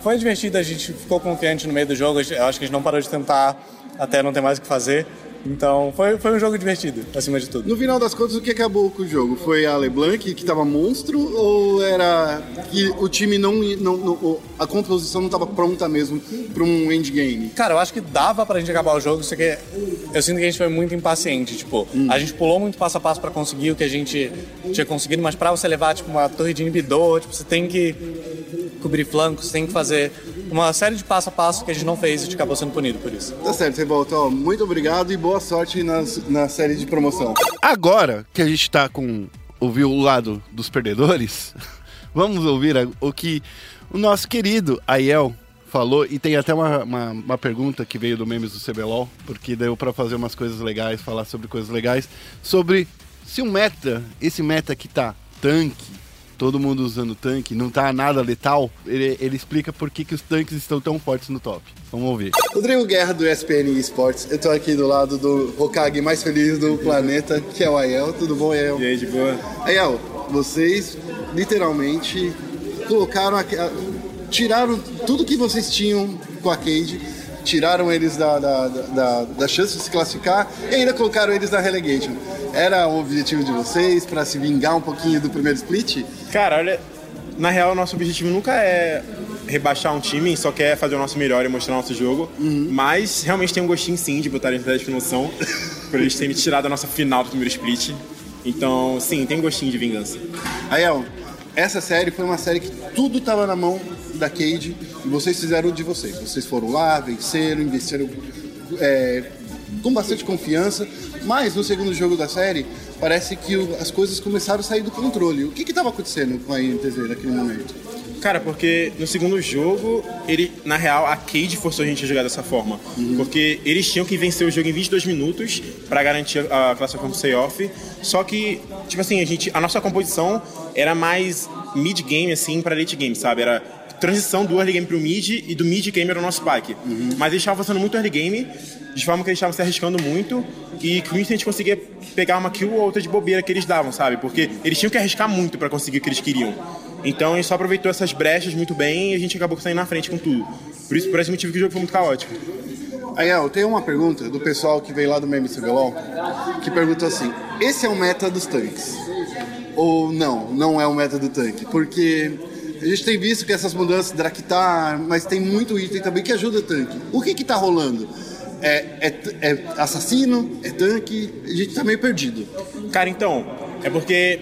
foi divertido, a gente ficou confiante no meio do jogo. Eu acho que a gente não parou de tentar até não ter mais o que fazer. Então foi, foi um jogo divertido, acima de tudo. No final das contas, o que acabou com o jogo? Foi a LeBlanc que tava monstro ou era que o time não. não, não a composição não estava pronta mesmo para um endgame? Cara, eu acho que dava pra gente acabar o jogo, só que eu sinto que a gente foi muito impaciente. Tipo, a gente pulou muito passo a passo para conseguir o que a gente tinha conseguido, mas pra você levar tipo, uma torre de inibidor, tipo, você tem que cobrir flancos, você tem que fazer uma série de passo a passo que a gente não fez e a gente acabou sendo punido por isso. Tá certo, Revolta. Ó, muito obrigado e boa sorte nas, na série de promoção. Agora que a gente tá com. ouviu o lado dos perdedores, vamos ouvir o que o nosso querido Aiel falou. E tem até uma, uma, uma pergunta que veio do Memes do CBLOL, porque deu pra fazer umas coisas legais, falar sobre coisas legais. Sobre se o meta, esse meta que tá tanque, todo mundo usando tanque, não tá nada letal, ele, ele explica por que, que os tanques estão tão fortes no top. Vamos ouvir. Rodrigo Guerra do ESPN Esportes. Eu tô aqui do lado do Hokage mais feliz do planeta, que é o Aiel. Tudo bom, Aiel? E aí, de boa? Aiel, vocês literalmente colocaram a, tiraram tudo que vocês tinham com a Cade, tiraram eles da, da, da, da- da chance de se classificar e ainda colocaram eles na relegation. Era o objetivo de vocês para se vingar um pouquinho do primeiro split? Cara, olha, na real, nosso objetivo nunca é rebaixar um time, só quer fazer o nosso melhor e mostrar o nosso jogo. Mas realmente tem um gostinho sim de botar eles na promoção, por eles terem tirado a nossa final do primeiro split. Então, sim, tem um gostinho de vingança. Aiel, essa série foi uma série que tudo estava na mão da Cade e vocês fizeram o de vocês. Vocês foram lá, venceram, investiram é, com bastante confiança, mas no segundo jogo da série parece que o- as coisas começaram a sair do controle. O que estava acontecendo com a INTZ naquele momento? Cara, porque no segundo jogo, ele, na real, a Cade forçou a gente a jogar dessa forma. Porque eles tinham que vencer o jogo em 22 minutos pra garantir a classificação pro playoff. Só que, tipo assim, a, gente, a nossa composição era mais mid-game, assim, pra late game, sabe? Era transição do early game pro mid e do mid game era o nosso spike. Mas eles estavam fazendo muito early game, de forma que eles estavam se arriscando muito e com isso a gente conseguia pegar uma kill ou outra de bobeira que eles davam, sabe? Porque eles tinham que arriscar muito pra conseguir o que eles queriam. Então a gente só aproveitou essas brechas muito bem e a gente acabou saindo na frente com tudo. Por isso, por esse motivo que o jogo foi muito caótico. Aiel, tem uma pergunta do pessoal que veio lá do Meme CBLOL que perguntou assim: esse é o meta dos tanques? Ou não, não é o meta do tanque? Porque a gente tem visto que essas mudanças, Draktar, mas tem muito item também que ajuda o tanque. O que que tá rolando? É, é, é assassino? É tanque? A gente tá meio perdido. Cara, então, é porque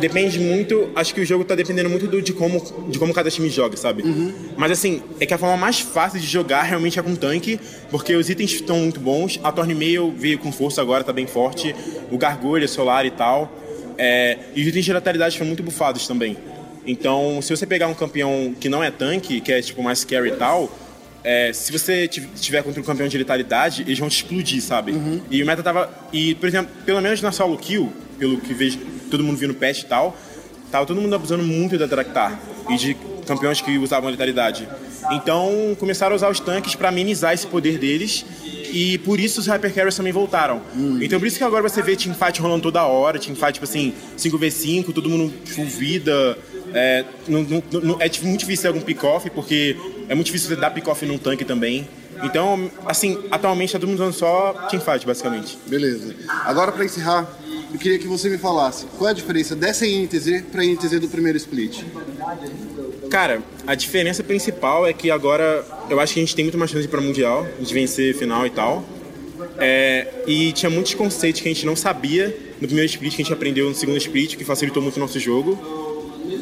depende muito, acho que o jogo tá dependendo muito do- de, como, de como cada time joga, sabe? Mas assim, é que a forma mais fácil de jogar realmente é com tanque, porque os itens estão muito bons, a Tornmail veio com força agora, tá bem forte, o Gargolha, Solar e tal, é, e os itens de lateralidade foram muito bufados também. Então, se você pegar um campeão que não é tanque, que é tipo mais carry e tal, é, se você tiv- tiver contra um campeão de letalidade, eles vão te explodir, sabe? E o meta tava. E, por exemplo, pelo menos na solo kill, pelo que vejo todo mundo viu no patch e tal, tava todo mundo abusando muito da Draktar e de campeões que usavam letalidade. Então começaram a usar os tanques pra amenizar esse poder deles. E por isso os Hypercarriers também voltaram. Então por isso que agora você vê teamfight rolando toda hora, teamfight tipo assim, 5v5, todo mundo full vida. É, não- não- não- é tipo, muito difícil ter algum pick-off, porque é muito difícil você dar pick-off num tanque também. Então, assim, atualmente tá todo mundo usando só teamfight, basicamente. Beleza. Agora, pra encerrar, eu queria que você me falasse qual é a diferença dessa INTZ pra INTZ do primeiro split. Cara, a diferença principal é que agora eu acho que a gente tem muito mais chance pra Mundial, de vencer final e tal. É, e tinha muitos conceitos que a gente não sabia no primeiro split, que a gente aprendeu no segundo split, que facilitou muito o nosso jogo.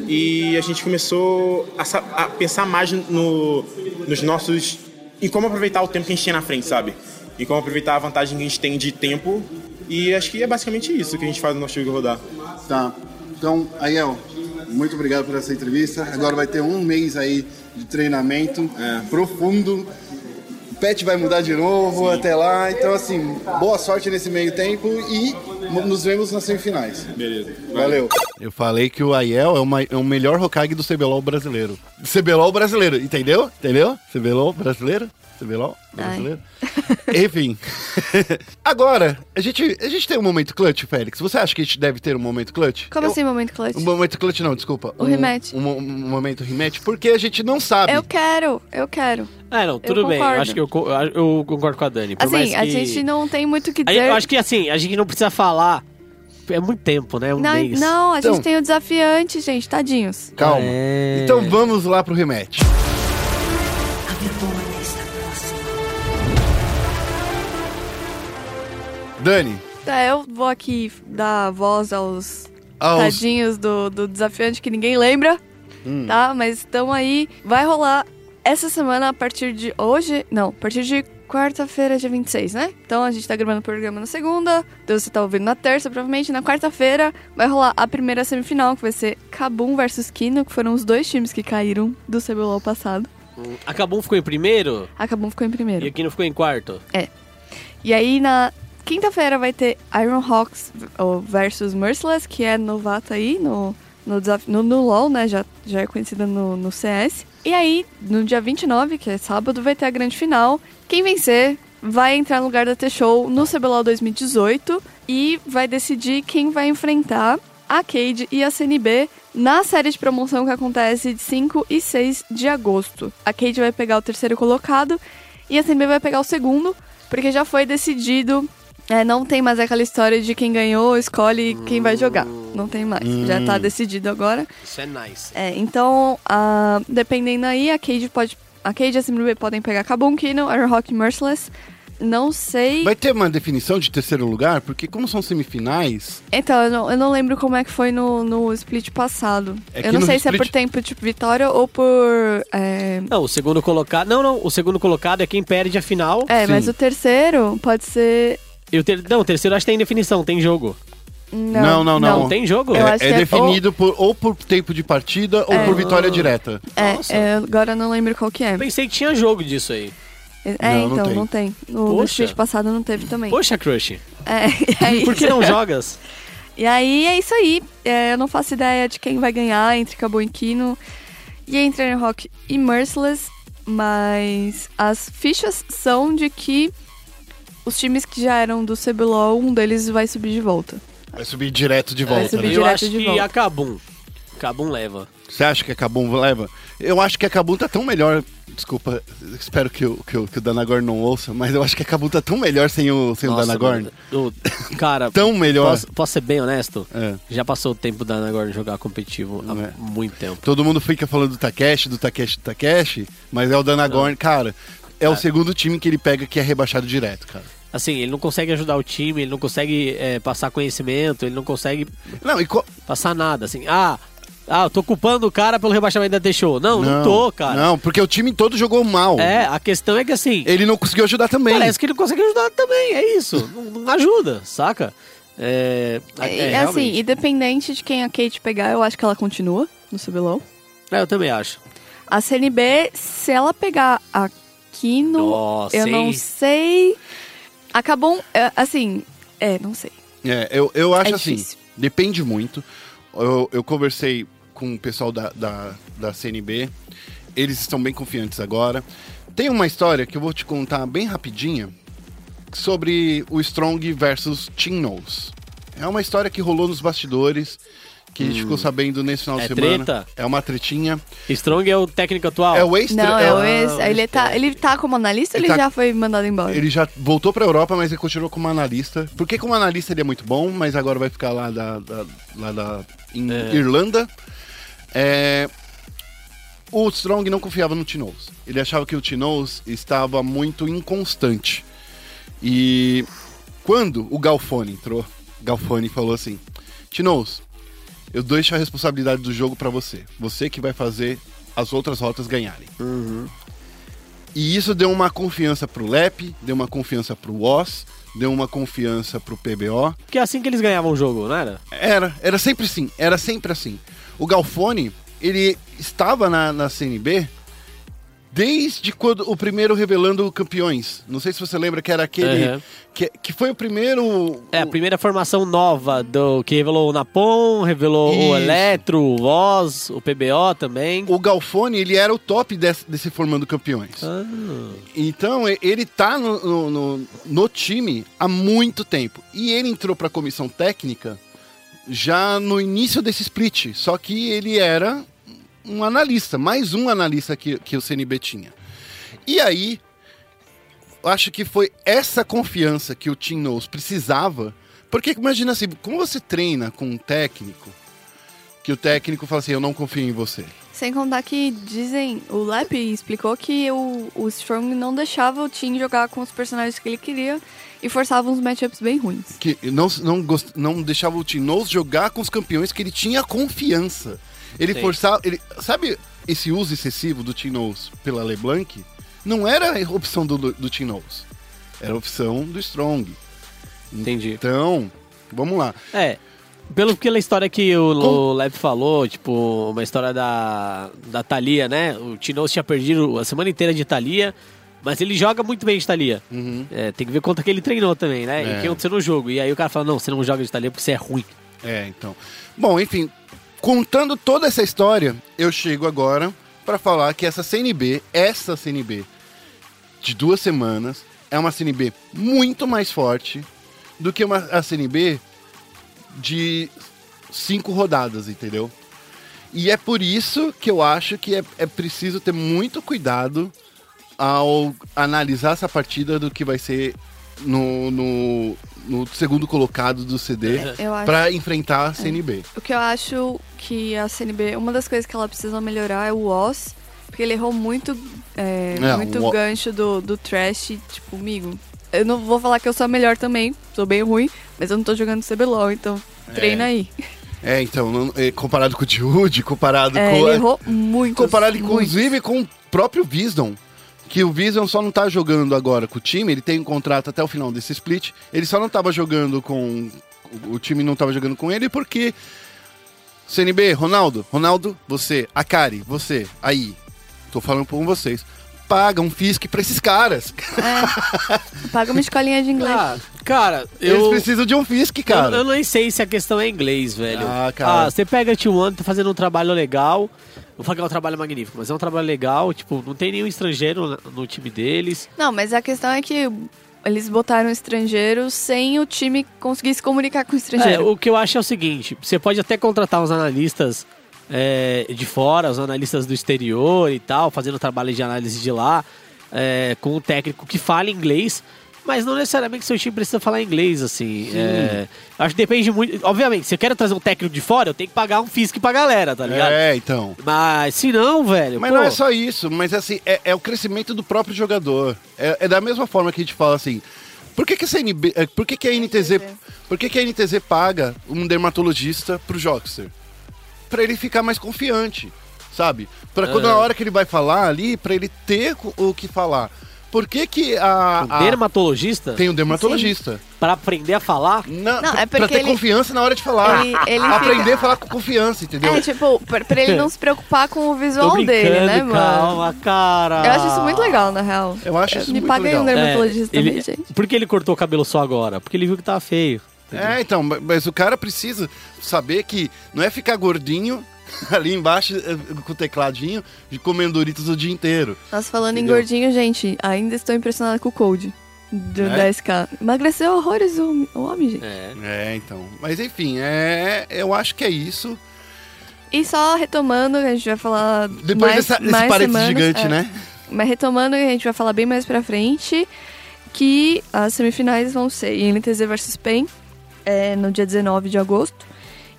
E a gente começou a, a pensar mais no, nos nossos. em como aproveitar o tempo que a gente tinha na frente, sabe? Em como aproveitar a vantagem que a gente tem de tempo. E acho que é basicamente isso que a gente faz no nosso jogo rodar. Tá. Então, Aiel, muito obrigado por essa entrevista. Agora vai ter um mês aí de treinamento profundo. O pet vai mudar de novo até lá. Então, assim, boa sorte nesse meio tempo e Nos vemos nas semifinais. Beleza. Valeu. Eu falei que o Aiel é, uma- é o melhor Hokage do CBLOL brasileiro. CBLOL brasileiro, entendeu? Entendeu? CBLOL brasileiro? CBLOL brasileiro? Enfim. Agora, a gente, a gente tem um momento clutch, Félix. Você acha que a gente deve ter um momento clutch? Como Eu- assim, momento clutch? Um momento clutch não, desculpa. O um, rematch. Um, um momento rematch, porque a gente não sabe. Eu quero, eu quero. É, não, tudo bem. Eu concordo. acho que eu, eu concordo com a Dani. Por mais Assim, a que- gente não tem muito o que A dizer. Eu acho que assim, a gente não precisa falar. É muito tempo, né? Um Não, mês. não, a Então- gente tem o desafiante, gente, tadinhos. Calma. É. Então vamos lá pro rematch. Dani, Tá, eu vou aqui dar voz aos aos... tadinhos do, do desafiante que ninguém lembra, Hum. tá? Mas estão aí. Vai rolar essa semana a partir de hoje. Não, a partir de quarta-feira, dia 26, né? Então a gente tá gravando o programa na segunda. Então você tá ouvindo na terça, provavelmente. Na quarta-feira vai rolar a primeira semifinal, que vai ser Kabum versus Kino, que foram os dois times que caíram do CBLOL passado. A Kabum ficou em primeiro A Kabum ficou em primeiro. e aqui não ficou em quarto. E aí na quinta-feira vai ter Iron Hawks versus Merciless, que é novato aí no, no, no, no LoL, né? Já, já é conhecida no, no CS. E aí, no dia 29, que é sábado, vai ter a grande final. Quem vencer vai entrar no lugar da T-Show no CBLOL 2018 e vai decidir quem vai enfrentar a Cade e a CNB na série de promoção que acontece de 5 e 6 de agosto. A Cade vai pegar o terceiro colocado e a CNB vai pegar o segundo, porque já foi decidido. É, não tem mais aquela história de quem ganhou escolhe quem vai jogar. Não tem mais. Já tá decidido agora. Isso é nice. É, então, ah, dependendo aí, a Cade pode. A Cade e a CMB podem pegar Kabum Kino, Airhawk e Merciless. Não sei. Vai ter uma definição de terceiro lugar? Porque como são semifinais, Então, eu não, eu não lembro como é que foi no, no split passado. É eu não sei se é por split- tempo de vitória ou por. É, Não, o segundo colocado. Não, não. O segundo colocado é quem perde a final. é mas Sim. o terceiro pode ser. E o ter... Não, o terceiro acho que tem definição, tem jogo. Não, Não, não, não. Não tem jogo? Eu é, acho é que é definido por, ou por tempo de partida ou É. por vitória direta. É, Nossa. é, agora eu não lembro qual que é. Pensei que tinha jogo disso aí. É, Não, não então, tem. não tem. No, no Poxa. passado não teve também. Poxa, Crush. É, é isso. Por que não jogas? E aí é isso aí. É, eu não faço ideia de quem vai ganhar entre Cabo e Kino e entre Iron Rock e Merciless, mas as fichas são de que os times que já eram do CBLOL, um deles vai subir de volta. Vai subir direto de Vai volta, subir né? Eu direto acho de que volta. a Kabum. Kabum leva. Você acha que a Kabum leva? Eu acho que a Kabum tá tão melhor. Desculpa, espero que o, que o, que o Danagorn não ouça, mas eu acho que a Kabum tá tão melhor sem o, sem o Nossa, Danagorn. mano, Cara, Tão melhor. posso, posso ser bem honesto? É. Já passou o tempo da Danagorn jogar competitivo há É. muito tempo. Todo mundo fica falando do Takeshi, do Takeshi, do Takeshi, mas é o Danagorn. Cara, é o segundo time que ele pega que é rebaixado direto, cara. Assim, ele não consegue ajudar o time, ele não consegue é, passar conhecimento, ele não consegue Não, e co- passar nada. Assim, ah, ah, eu tô culpando o cara pelo rebaixamento da T-Show. Não, não, tô, cara. Não, porque o time todo jogou mal. É, a questão é que assim, Ele não conseguiu ajudar também. parece que ele consegue ajudar também, é isso. não, não ajuda, saca? É, É, é, assim, independente de quem a Kate pegar, eu acho que ela continua no CBLOL. É, eu também acho. A CNB, se ela pegar a Kino, Nossa, eu não hein? sei. Acabou, é, assim, é, não sei. É, eu, eu acho É assim, depende muito. Eu, eu conversei com o pessoal da, da, da CNB, eles estão bem confiantes agora. Tem uma história que eu vou te contar bem rapidinha sobre o Strong versus Team Nose. É uma história que rolou nos bastidores, que a gente ficou sabendo nesse final É de semana. treta? É uma tretinha. Strong é o técnico atual. É o ex Não, é o ex. Ah, ele, tá, ele tá como analista ou Ele ele tá- já foi mandado embora? Ele já voltou pra Europa, mas ele continuou como analista. Porque como analista ele é muito bom, mas agora vai ficar lá da, da- lá da em É. Irlanda. É, O Strong não confiava no Tinoz. Ele achava que o Tinoz estava muito inconstante. E quando o Galfone entrou, Galfone falou assim: Tinoz, eu deixo a responsabilidade do jogo pra você. Você que vai fazer as outras rotas ganharem. E isso deu uma confiança pro Lep, deu uma confiança pro Oz, deu uma confiança pro PBO. Porque é assim que eles ganhavam o jogo, não era? Era, era sempre assim, era sempre assim. O Galfone, ele estava na, na CNB desde quando o primeiro revelando campeões. Não sei se você lembra que era aquele Uhum. que, que foi o primeiro É, a primeira formação nova do que revelou o Napom, revelou o Isso. Eletro, o Voz, o PBO também. o Galfone, ele era o top desse, desse formando campeões. Ah, Então, ele tá no, no, no- no time há muito tempo. E ele entrou pra comissão técnica já no início desse split. Só que ele era um analista, mais um analista que, que o CNB tinha. E aí, acho que foi essa confiança que o Tim Knowles precisava. Porque imagina assim, como você treina com um técnico, que o técnico fala assim, eu não confio em você. Sem contar que dizem, o Lep explicou que o, o Strong não deixava o Tim jogar com os personagens que ele queria e forçava uns matchups bem ruins. que não, não, gost- não deixava o Tim Knowles jogar com os campeões que ele tinha confiança. Ele Sim. forçava. Ele, sabe esse uso excessivo do Tim Knowles pela LeBlanc? Não era a opção do, do Tim Knowles. Era a opção do Strong. entendi. Então, vamos lá. É. Pelo, pela história que o, o Lev falou, tipo, uma história da, da Thalia, né? O Tinoz tinha perdido a semana inteira de Thalia, mas ele joga muito bem de Thalia. É, tem que ver quanto que ele treinou também, né? E Uhum. É. o que aconteceu no jogo. E aí o cara fala, não, você não joga de Thalia porque você é ruim. É, então. Bom, enfim, contando toda essa história, eu chego agora para falar que essa CNB, essa CNB de duas semanas, é uma CNB muito mais forte do que uma a CNB de cinco rodadas, entendeu? E é por isso que eu acho que é, é preciso ter muito cuidado ao analisar essa partida do que vai ser no, no, no segundo colocado do CD acho- para enfrentar a CNB. O que eu acho que a CNB, uma das coisas que ela precisa melhorar é o Oz, porque ele errou muito, é, É, muito o gancho do, do Trash, tipo, amigo. Eu não vou falar que eu sou a melhor também, sou bem ruim, mas eu não tô jogando CBLOL, então treina aí. É, então, não- é, comparado com o Jude, comparado É, com. ele errou muito. comparado muito. inclusive com o próprio Wisdom. Que o Wisdom só não tá jogando agora com o time, ele tem um contrato até o final desse split. Ele só não tava jogando com. O time não tava jogando com ele porque. CNB, Ronaldo, Ronaldo, você, Akari, você, aí. Tô falando com vocês. Paga um FISC pra esses caras. Paga uma escolinha de inglês. Ah, cara, Eles eu... precisam de um FISC, cara. Eu, eu nem sei se a questão é inglês, velho. Ah, cara. Ah, você pega a T1, tá fazendo um trabalho legal. Não falo que é um trabalho magnífico, mas é um trabalho legal. Tipo, não tem nenhum estrangeiro no time deles. Não, mas a questão é que eles botaram estrangeiro sem o time conseguir se comunicar com o É, estrangeiro. o que eu acho é o seguinte: você pode até contratar uns analistas é, de fora, os analistas do exterior e tal, fazendo trabalho de análise de lá, é, com um técnico que fala inglês. Mas não necessariamente seu time precisa falar inglês, assim. É, acho que depende muito. Obviamente, se eu quero trazer um técnico de fora, eu tenho que pagar um FISC pra galera, tá ligado? É, então. Mas se não, velho. Mas pô, não é só isso, mas assim, é, é o crescimento do próprio jogador. É, é da mesma forma que a gente fala assim. Por que, que, essa NB, eh, por que, que a NTZ. Por que, que a NTZ paga um dermatologista pro Jockster? Pra ele ficar mais confiante, sabe? Pra quando Aham. na hora que ele vai falar ali, pra ele ter o que falar. Por que que a. um a- dermatologista Tem um dermatologista. pra aprender a falar. Não, Não, pra- é porque pra ter ele- confiança na hora de falar. Ele- ele Aprender fica- a falar com confiança, entendeu? É, tipo, pra, pra ele não se preocupar com o visual dele, né, mano? calma, cara. Eu acho isso muito legal, na real. Eu acho isso Me muito paguei legal. um dermatologista É, também, ele- gente. Por que ele cortou o cabelo só agora? Porque ele viu que tava feio. É, então, ma- mas o cara precisa saber que não é ficar gordinho ali embaixo eh, com o tecladinho de comendo Doritos o dia inteiro. Nossa, falando Entendeu? em gordinho, gente, ainda estou impressionada com o Code do É? 10k. Emagreceu horrores o, o homem, gente. É. É, então. Mas enfim, é, eu acho que é isso. E só retomando, a gente vai falar Depois mais, dessa, desse mais parênteses semanas, gigante, é. né? Mas retomando, a gente vai falar bem mais pra frente que as semifinais vão ser INTZ versus PEN é, no dia 19 de agosto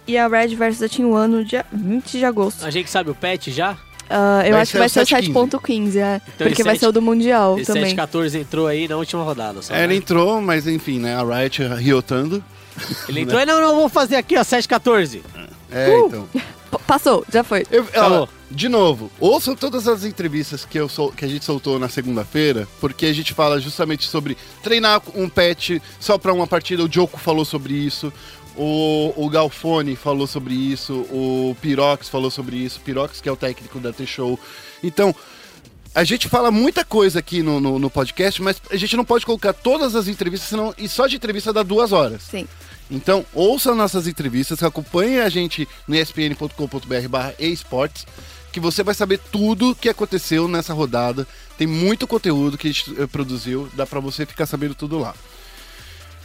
e a Red versus a Team One no dia 20 de agosto. A gente sabe o pet já? Ah, eu Vai acho que vai ser o 7.15. 7.15, é. Então, porque vai 7 ser o do Mundial Esse também. 714 entrou aí na última rodada. Só, É, ele né? entrou, mas enfim, né? A Riot riotando. Ele entrou e não, não, vou fazer aqui, ó, 714. É, Uh! então. Passou, já foi. Eu- ó, de novo, ouçam todas as entrevistas que, eu sol- que a gente soltou na segunda-feira, porque a gente fala justamente sobre treinar um pet só pra uma partida. O Joko falou sobre isso. O, o Galfone falou sobre isso, o Pirox falou sobre isso, Pirox que é o técnico da T-Show. Então, a gente fala muita coisa aqui no, no, no podcast, mas a gente não pode colocar todas as entrevistas, senão, e só de entrevista dá duas horas. Sim. Então, ouça nossas entrevistas, acompanhe a gente no espn.com.br barra esportes, que você vai saber tudo que aconteceu nessa rodada. Tem muito conteúdo que a gente eh, produziu, dá pra você ficar sabendo tudo lá.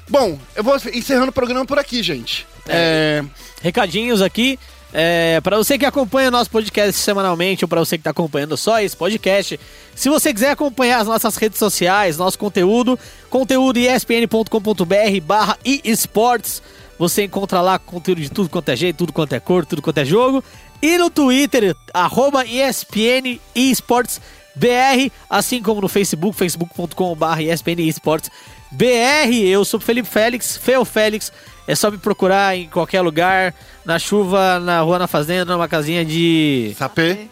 Bom, eu vou encerrando o programa por aqui, gente. É, Recadinhos aqui. É, para você que acompanha o nosso podcast semanalmente ou para você que está acompanhando só esse podcast, se você quiser acompanhar as nossas redes sociais, nosso conteúdo, conteúdo espn.com.br barra esportes, você encontra lá conteúdo de tudo quanto é jeito, tudo quanto é cor, tudo quanto é jogo. E no Twitter, arroba ESPN esportes BR, assim como no Facebook, facebook.com.br ESPN esportes BR. Eu sou o Felipe Félix, Feo Félix. É só me procurar em qualquer lugar, na chuva, na rua, na fazenda, numa casinha de. Sapê.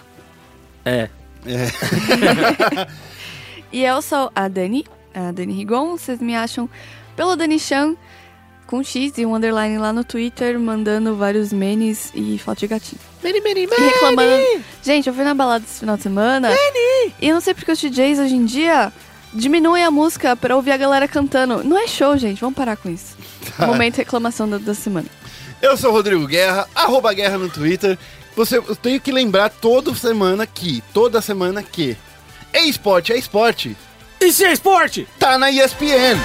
É. E eu sou a Dani, a Dani Rigon. Vocês me acham pelo Dani Chan, com X e um underline lá no Twitter, mandando vários memes e foto de gatinho. Meni, meni, E reclamando. Gente, eu fui na balada esse final de semana. E eu não sei porque os DJs hoje em dia diminuem a música pra ouvir a galera cantando. Não é show, gente. Vamos parar com isso. Momento reclamação da, da semana. Eu sou o Rodrigo Guerra, arroba Guerra no Twitter. Você, eu tenho que lembrar toda semana que, toda semana que, é esporte, é esporte. Isso é esporte! Tá na ESPN.